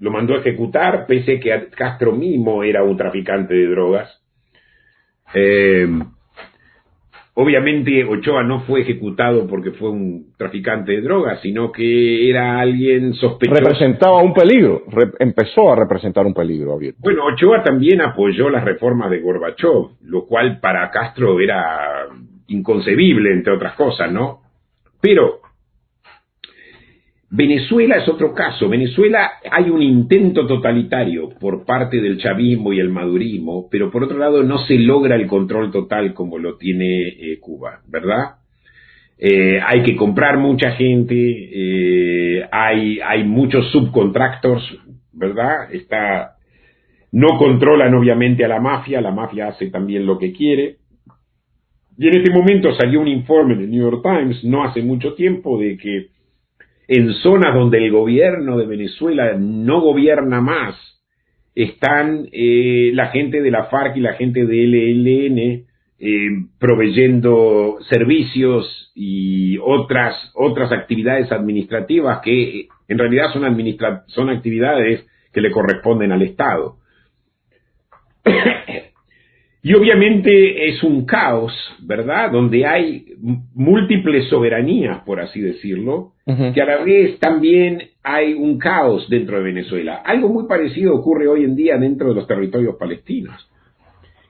lo mandó ejecutar, pese que Castro mismo era un traficante de drogas. Eh, obviamente Ochoa no fue ejecutado porque fue un traficante de drogas, sino que era alguien sospechoso. Representaba un peligro, empezó a representar un peligro abierto. Bueno, Ochoa también apoyó las reformas de Gorbachev, lo cual para Castro era inconcebible, entre otras cosas, ¿no? Pero Venezuela es otro caso. Venezuela hay un intento totalitario por parte del chavismo y el madurismo, pero por otro lado no se logra el control total como lo tiene eh, Cuba, ¿verdad? Eh, hay que comprar mucha gente, eh, hay, hay muchos subcontractors, ¿verdad? Está, no controlan obviamente a la mafia, la mafia hace también lo que quiere. Y en este momento salió un informe del New York Times no hace mucho tiempo de que en zonas donde el gobierno de Venezuela no gobierna más, están eh, la gente de la FARC y la gente del ELN eh, proveyendo servicios y otras, otras actividades administrativas que en realidad son, son actividades que le corresponden al Estado. Y obviamente es un caos, ¿verdad? Donde hay múltiples soberanías, por así decirlo, que a la vez también hay un caos dentro de Venezuela. Algo muy parecido ocurre hoy en día dentro de los territorios palestinos.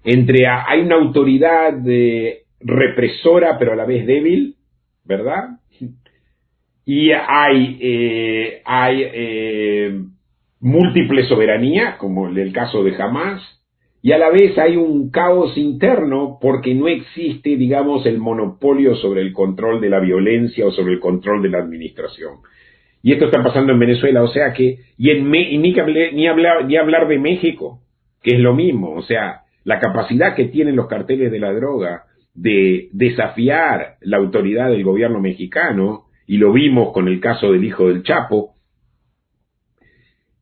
Entre hay una autoridad represora pero a la vez débil, ¿verdad? Y hay, eh, hay eh, múltiples soberanías, como en el caso de Hamas, y a la vez hay un caos interno porque no existe, digamos, el monopolio sobre el control de la violencia o sobre el control de la administración. Y esto está pasando en Venezuela, o sea que, y, en ni, ni, hablar, ni hablar de México, que es lo mismo, o sea, la capacidad que tienen los carteles de la droga de desafiar la autoridad del gobierno mexicano, y lo vimos con el caso del hijo del Chapo,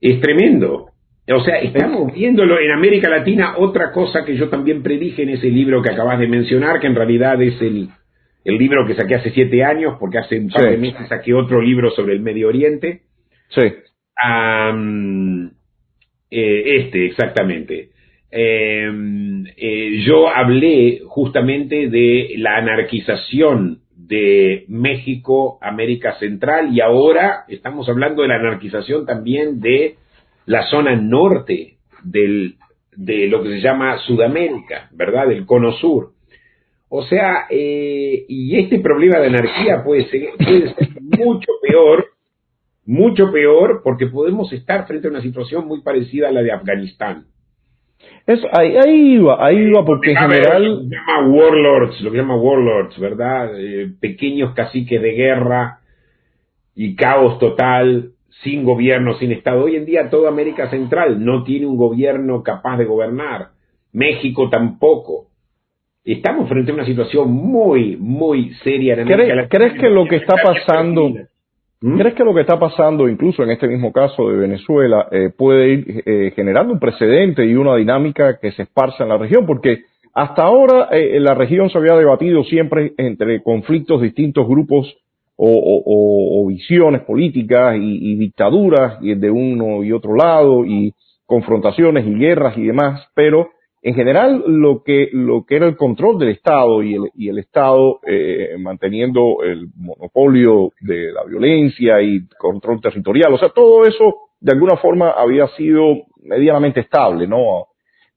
Es tremendo. O sea, estamos viéndolo en América Latina, otra cosa que yo también predije en ese libro que acabas de mencionar, que en realidad es el, el libro que saqué hace siete años, porque hace un par de meses saqué otro libro sobre el Medio Oriente. Sí. Eh, este, exactamente. Em, eh, yo hablé justamente de la anarquización de México, América Central, y ahora estamos hablando de la anarquización también de la zona norte del, de lo que se llama Sudamérica, ¿verdad? Del cono sur. O sea, eh, y este problema de anarquía puede ser, puede ser mucho peor, mucho peor, porque podemos estar frente a una situación muy parecida a la de Afganistán. Eso, ahí, ahí iba, ahí iba, porque en general... Lo que llama warlords, lo que llama warlords, ¿verdad? Eh, pequeños caciques de guerra y caos total, sin gobierno, sin Estado. Hoy en día toda América Central no tiene un gobierno capaz de gobernar. México tampoco. Estamos frente a una situación muy, muy seria en América ¿Crees, ¿crees que lo que está pasando... ¿Mm? ¿Crees que lo que está pasando, incluso en este mismo caso de Venezuela, eh, puede ir eh, generando un precedente y una dinámica que se esparza en la región? Porque hasta ahora eh, la región se había debatido siempre entre conflictos, distintos grupos o, visiones políticas y, y, dictaduras de uno y otro lado y confrontaciones y guerras y demás, pero en general lo que lo que era el control del Estado y el, y el Estado eh, manteniendo el monopolio de la violencia y control territorial, o sea, todo eso de alguna forma había sido medianamente estable, ¿no?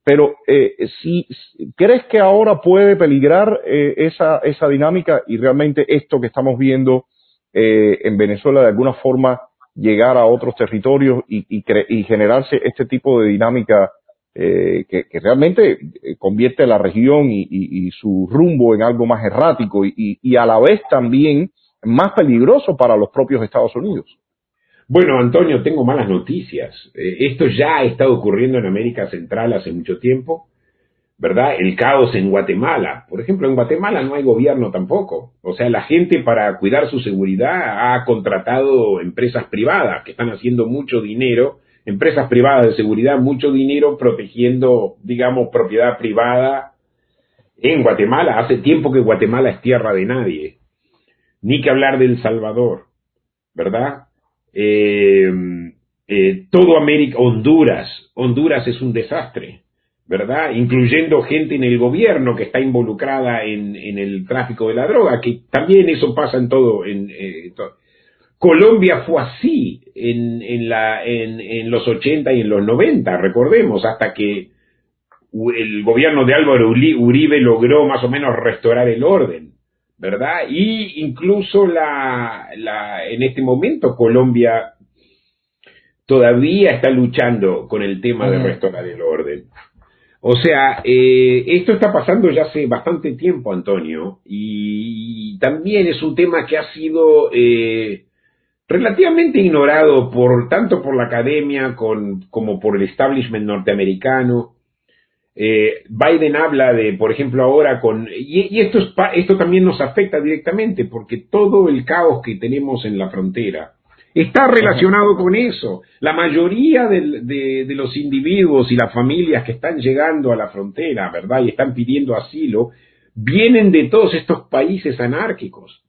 Pero eh, si crees que ahora puede peligrar eh, esa esa dinámica y realmente esto que estamos viendo eh, en Venezuela de alguna forma llegar a otros territorios y, y, y generarse este tipo de dinámica eh, que, realmente eh, convierte la región y, y, su rumbo en algo más errático y, a la vez también más peligroso para los propios Estados Unidos. Bueno, Antonio, tengo malas noticias. Eh, esto ya ha estado ocurriendo en América Central hace mucho tiempo, ¿verdad? El caos en Guatemala. Por ejemplo, en Guatemala no hay gobierno tampoco. O sea, la gente para cuidar su seguridad ha contratado empresas privadas que están haciendo mucho dinero empresas privadas de seguridad mucho dinero protegiendo, digamos, propiedad privada en Guatemala. Hace tiempo que Guatemala es tierra de nadie. Ni que hablar de Salvador, ¿verdad? Eh, eh, todo América, Honduras, Honduras es un desastre, ¿verdad? Incluyendo gente en el gobierno que está involucrada en, el tráfico de la droga, que también eso pasa en todo, eh, Colombia fue así en, en, la, en, los 80 y en los 90, recordemos, hasta que el gobierno de Álvaro Uribe logró más o menos restaurar el orden, ¿verdad? Y incluso la, la, en este momento Colombia todavía está luchando con el tema de restaurar el orden. O sea, eh, esto está pasando ya hace bastante tiempo, Antonio, y, también es un tema que ha sido eh, relativamente ignorado por tanto por la academia con, como por el establishment norteamericano. Eh, Biden habla de, por ejemplo, ahora con y, esto es, esto también nos afecta directamente porque todo el caos que tenemos en la frontera está relacionado con eso. La mayoría de, de los individuos y las familias que están llegando a la frontera, ¿verdad? Y están pidiendo asilo, vienen de todos estos países anárquicos.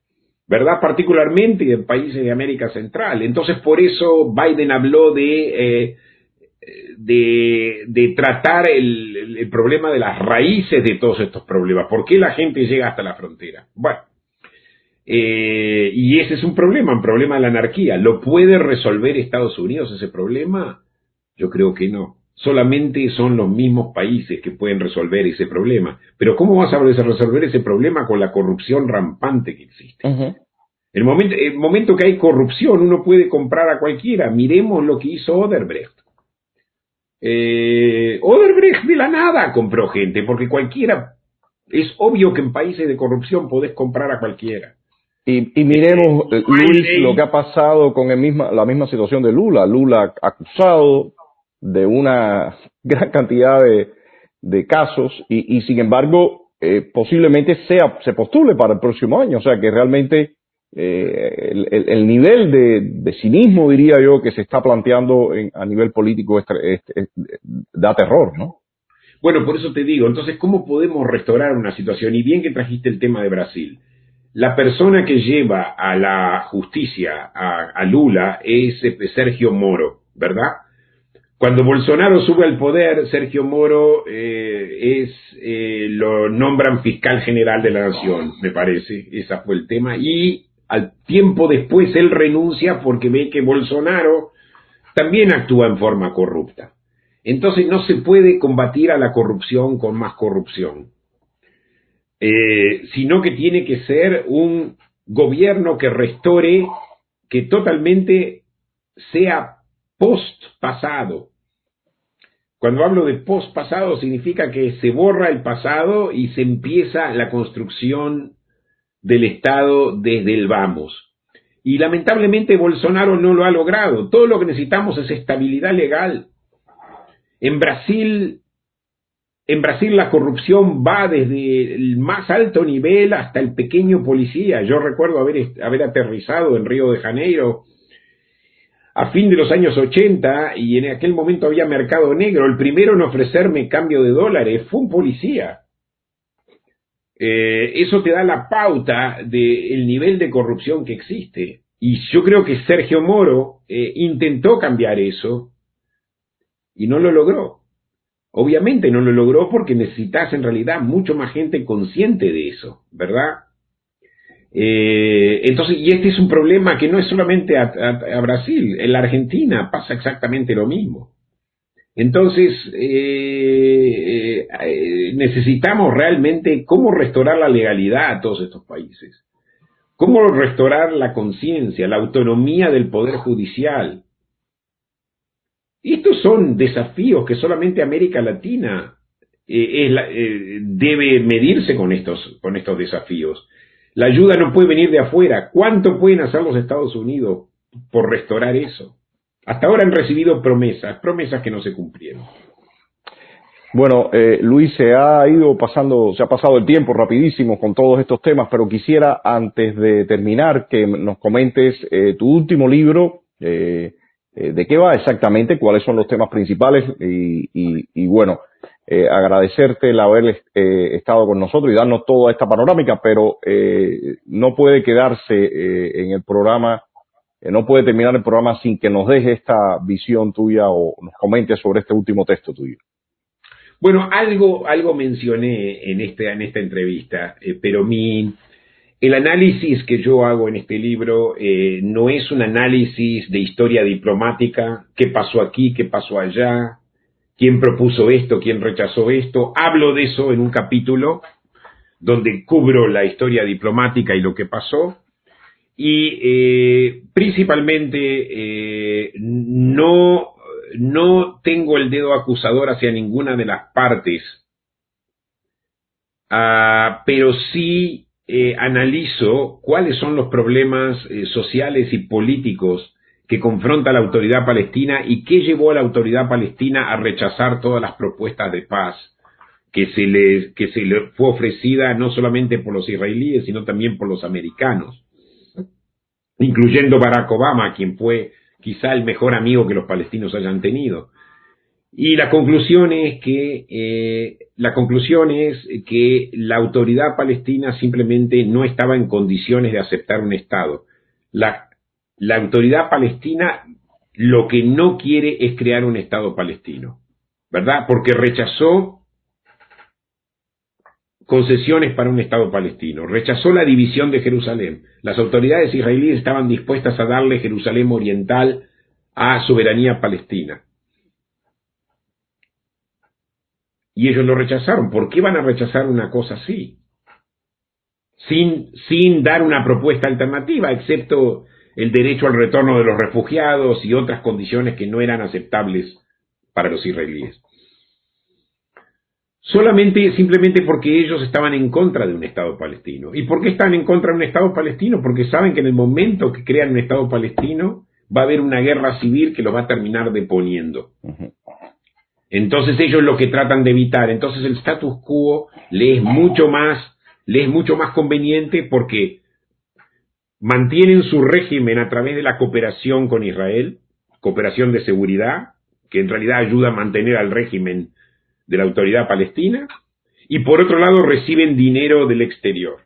¿verdad? Particularmente en países de América Central. Entonces, por eso Biden habló de, eh, de, de, tratar el, el, problema de las raíces de todos estos problemas. ¿Por qué la gente llega hasta la frontera? Bueno, eh, y ese es un problema, un problema de la anarquía. ¿Lo puede resolver Estados Unidos ese problema? Yo creo que no. Solamente son los mismos países que pueden resolver ese problema. Pero ¿cómo vas a resolver ese problema con la corrupción rampante que existe? el, momento, el momento que hay corrupción, uno puede comprar a cualquiera. Miremos lo que hizo Oderbrecht. Eh, Oderbrecht de la nada compró gente, porque cualquiera, es obvio que en países de corrupción podés comprar a cualquiera. Y, y miremos, eh, Luis, lo que ha pasado con el misma, la misma situación de Lula. Lula acusado, de una gran cantidad de, de casos y, sin embargo eh, posiblemente sea se postule para el próximo año. O sea que realmente el, el, nivel de, cinismo, diría yo, que se está planteando a nivel político da terror, ¿no? Bueno, por eso te digo, entonces, ¿cómo podemos restaurar una situación? Y bien que trajiste el tema de Brasil. La persona que lleva a la justicia a, Lula es eh, Sergio Moro, ¿verdad? Cuando Bolsonaro sube al poder, Sergio Moro eh, es eh, lo nombran fiscal general de la nación, me parece, ese fue el tema, y al tiempo después él renuncia porque ve que Bolsonaro también actúa en forma corrupta. Entonces no se puede combatir a la corrupción con más corrupción, eh, sino que tiene que ser un gobierno que restore, que totalmente sea post pasado. Cuando hablo de post pasado significa que se borra el pasado y se empieza la construcción del Estado desde el vamos. Y lamentablemente Bolsonaro no lo ha logrado. Todo lo que necesitamos es estabilidad legal. En Brasil, en Brasil la corrupción va desde el más alto nivel hasta el pequeño policía. Yo recuerdo haber, haber aterrizado en Río de Janeiro a fin de los años 80 y en aquel momento había mercado negro. El primero en ofrecerme cambio de dólares fue un policía. Eh, eso te da la pauta del nivel de corrupción que existe. Y yo creo que Sergio Moro eh, intentó cambiar eso y no lo logró. Obviamente no lo logró porque necesitas en realidad mucho más gente consciente de eso, ¿verdad? Eh, entonces, y este es un problema que no es solamente a, Brasil, en la Argentina pasa exactamente lo mismo. Entonces, eh, eh, necesitamos realmente cómo restaurar la legalidad a todos estos países, cómo restaurar la conciencia, la autonomía del Poder Judicial, estos son desafíos que solamente América Latina eh, debe medirse con estos, con estos desafíos. La ayuda no puede venir de afuera. ¿Cuánto pueden hacer los Estados Unidos por restaurar eso? Hasta ahora han recibido promesas, promesas que no se cumplieron. Bueno, eh, Luis, se ha ido pasando, se ha pasado el tiempo rapidísimo con todos estos temas, pero quisiera antes de terminar que nos comentes tu último libro, eh, eh, de qué va exactamente, cuáles son los temas principales y, bueno, eh, agradecerte el haber eh, estado con nosotros y darnos toda esta panorámica, pero no puede quedarse en el programa, no puede terminar el programa sin que nos deje esta visión tuya o nos comente sobre este último texto tuyo. Bueno, algo, algo mencioné en, este, en esta entrevista, pero mi, el análisis que yo hago en este libro eh, no es un análisis de historia diplomática, qué pasó aquí, qué pasó allá, quién propuso esto, quién rechazó esto. Hablo de eso en un capítulo donde cubro la historia diplomática y lo que pasó. Y eh, principalmente eh, no, no tengo el dedo acusador hacia ninguna de las partes, ah, pero sí eh, analizo cuáles son los problemas sociales y políticos que confronta la autoridad palestina y qué llevó a la autoridad palestina a rechazar todas las propuestas de paz que se le, que se le fue ofrecida no solamente por los israelíes, sino también por los americanos, incluyendo Barack Obama, quien fue quizá el mejor amigo que los palestinos hayan tenido. Y la conclusión es que eh, la conclusión es que la autoridad palestina simplemente no estaba en condiciones de aceptar un Estado. La, la autoridad palestina lo que no quiere es crear un Estado palestino, ¿verdad? Porque rechazó concesiones para un Estado palestino, rechazó la división de Jerusalén. Las autoridades israelíes estaban dispuestas a darle Jerusalén oriental a soberanía palestina. y ellos lo rechazaron. ¿Por qué van a rechazar una cosa así? Sin, sin dar una propuesta alternativa, excepto el derecho al retorno de los refugiados y otras condiciones que no eran aceptables para los israelíes. Solamente, simplemente porque ellos estaban en contra de un Estado palestino. ¿Y por qué están en contra de un Estado palestino? Porque saben que en el momento que crean un Estado palestino va a haber una guerra civil que los va a terminar deponiendo. Entonces ellos lo que tratan de evitar, entonces el status quo le es mucho más, le es mucho más conveniente porque mantienen su régimen a través de la cooperación con Israel, cooperación de seguridad, que en realidad ayuda a mantener al régimen de la autoridad palestina, y por otro lado reciben dinero del exterior.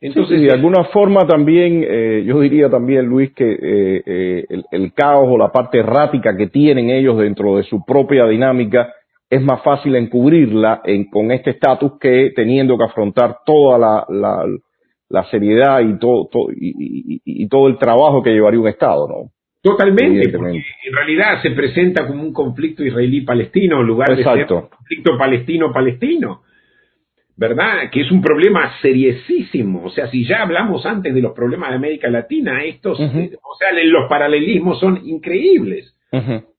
Entonces, de alguna forma también, eh, yo diría también, Luis, que eh, eh, el, caos o la parte errática que tienen ellos dentro de su propia dinámica es más fácil encubrirla en, con este estatus que teniendo que afrontar toda la, la, seriedad y todo, y, y, todo el trabajo que llevaría un Estado, ¿no? Totalmente, porque en realidad se presenta como un conflicto israelí-palestino en lugar de ser un conflicto palestino-palestino. ¿verdad? Que es un problema seriesísimo. O sea, si ya hablamos antes de los problemas de América Latina, estos, eh, o sea, los paralelismos son increíbles.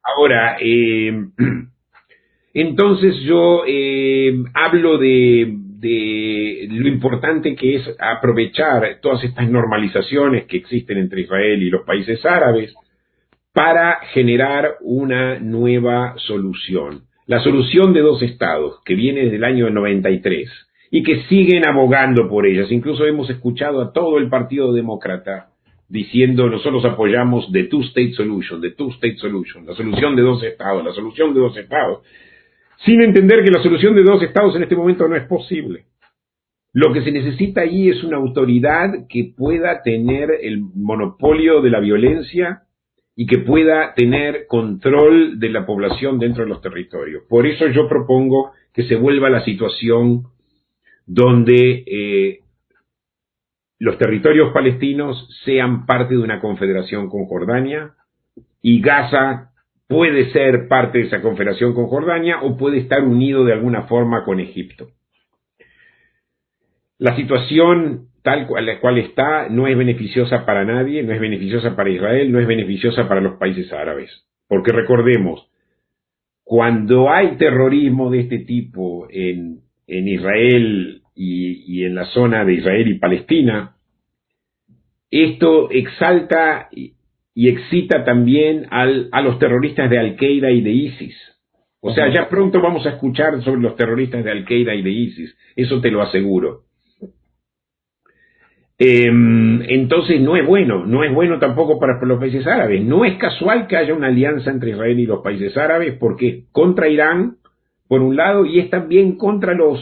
Ahora, eh, entonces yo eh, hablo de, de lo importante que es aprovechar todas estas normalizaciones que existen entre Israel y los países árabes para generar una nueva solución. La solución de dos estados, que viene desde el año 93, y que siguen abogando por ellas. Incluso hemos escuchado a todo el Partido Demócrata diciendo nosotros apoyamos the two-state solution, the two-state solution, la solución de dos estados, la solución de dos estados, sin entender que la solución de dos estados en este momento no es posible. Lo que se necesita ahí es una autoridad que pueda tener el monopolio de la violencia y que pueda tener control de la población dentro de los territorios. Por eso yo propongo que se vuelva la situación donde eh, los territorios palestinos sean parte de una confederación con Jordania y Gaza puede ser parte de esa confederación con Jordania o puede estar unido de alguna forma con Egipto. La situación tal cual, la cual está no es beneficiosa para nadie, no es beneficiosa para Israel, no es beneficiosa para los países árabes. Porque recordemos, cuando hay terrorismo de este tipo en en Israel y, en la zona de Israel y Palestina, esto exalta y, excita también a los terroristas de Al-Qaeda y de ISIS. O sea, ya pronto vamos a escuchar sobre los terroristas de Al-Qaeda y de ISIS, eso te lo aseguro. Em, entonces no es bueno, no es bueno tampoco para los países árabes. No es casual que haya una alianza entre Israel y los países árabes porque es contra Irán por un lado, y es también contra los,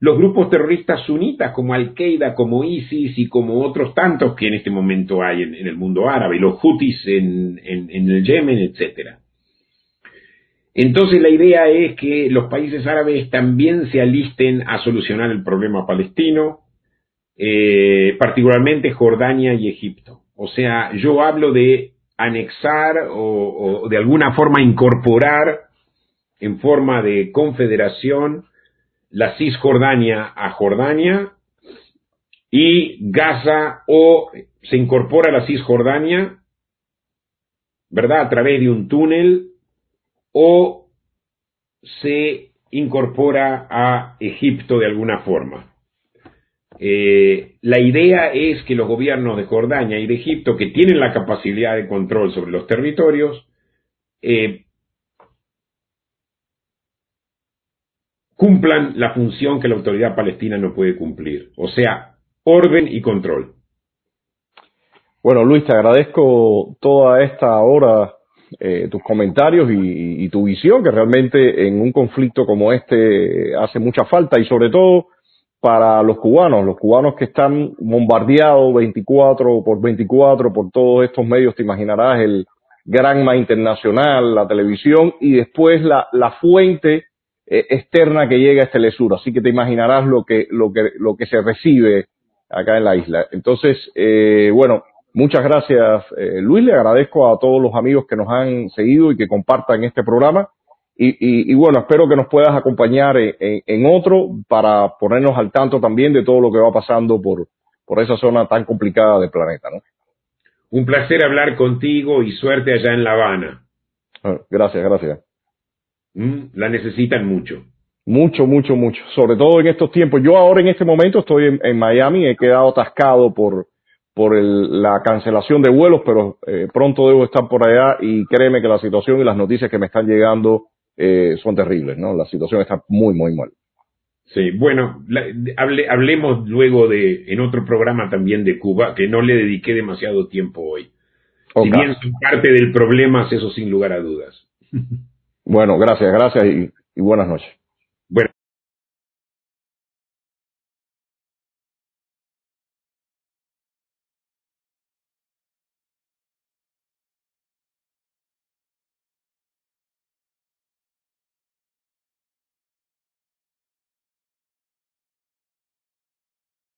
grupos terroristas sunitas como Al-Qaeda, como ISIS y como otros tantos que en este momento hay en, el mundo árabe, los Houthis en, en, el Yemen, etc. Entonces la idea es que los países árabes también se alisten a solucionar el problema palestino, eh, particularmente Jordania y Egipto. O sea, yo hablo de anexar o de alguna forma incorporar en forma de confederación la Cisjordania a Jordania y Gaza o se incorpora a la Cisjordania, ¿verdad? A través de un túnel o se incorpora a Egipto de alguna forma. Eh, la idea es que los gobiernos de Jordania y de Egipto, que tienen la capacidad de control sobre los territorios, eh, cumplan la función que la autoridad palestina no puede cumplir, o sea, orden y control. Bueno, Luis, te agradezco toda esta hora eh, tus comentarios y, tu visión, que realmente en un conflicto como este hace mucha falta y sobre todo para los cubanos, los cubanos que están bombardeados 24 por 24 por todos estos medios, te imaginarás el Granma Internacional, la televisión y después la, la fuente eh, externa que llega a este lesur. Así que te imaginarás lo que, lo que, lo que se recibe acá en la isla. Entonces, eh, bueno, muchas gracias, eh, Luis. Le agradezco a todos los amigos que nos han seguido y que compartan este programa. Y, bueno, espero que nos puedas acompañar en, otro para ponernos al tanto también de todo lo que va pasando por, por esa zona tan complicada del planeta. ¿no? Un placer hablar contigo y suerte allá en La Habana. Ah, gracias, gracias. Mm, la necesitan mucho. Mucho, mucho, mucho. Sobre todo en estos tiempos. Yo ahora en este momento estoy en, Miami, he quedado atascado por, por la cancelación de vuelos, pero eh, pronto debo estar por allá y créeme que la situación y las noticias que me están llegando eh, son terribles, ¿no? La situación está muy, muy mal. Sí, bueno, hablemos luego de, en otro programa también de Cuba, que no le dediqué demasiado tiempo hoy. Si bien son parte del problema, eso sin lugar a dudas. Bueno, gracias, gracias y buenas noches.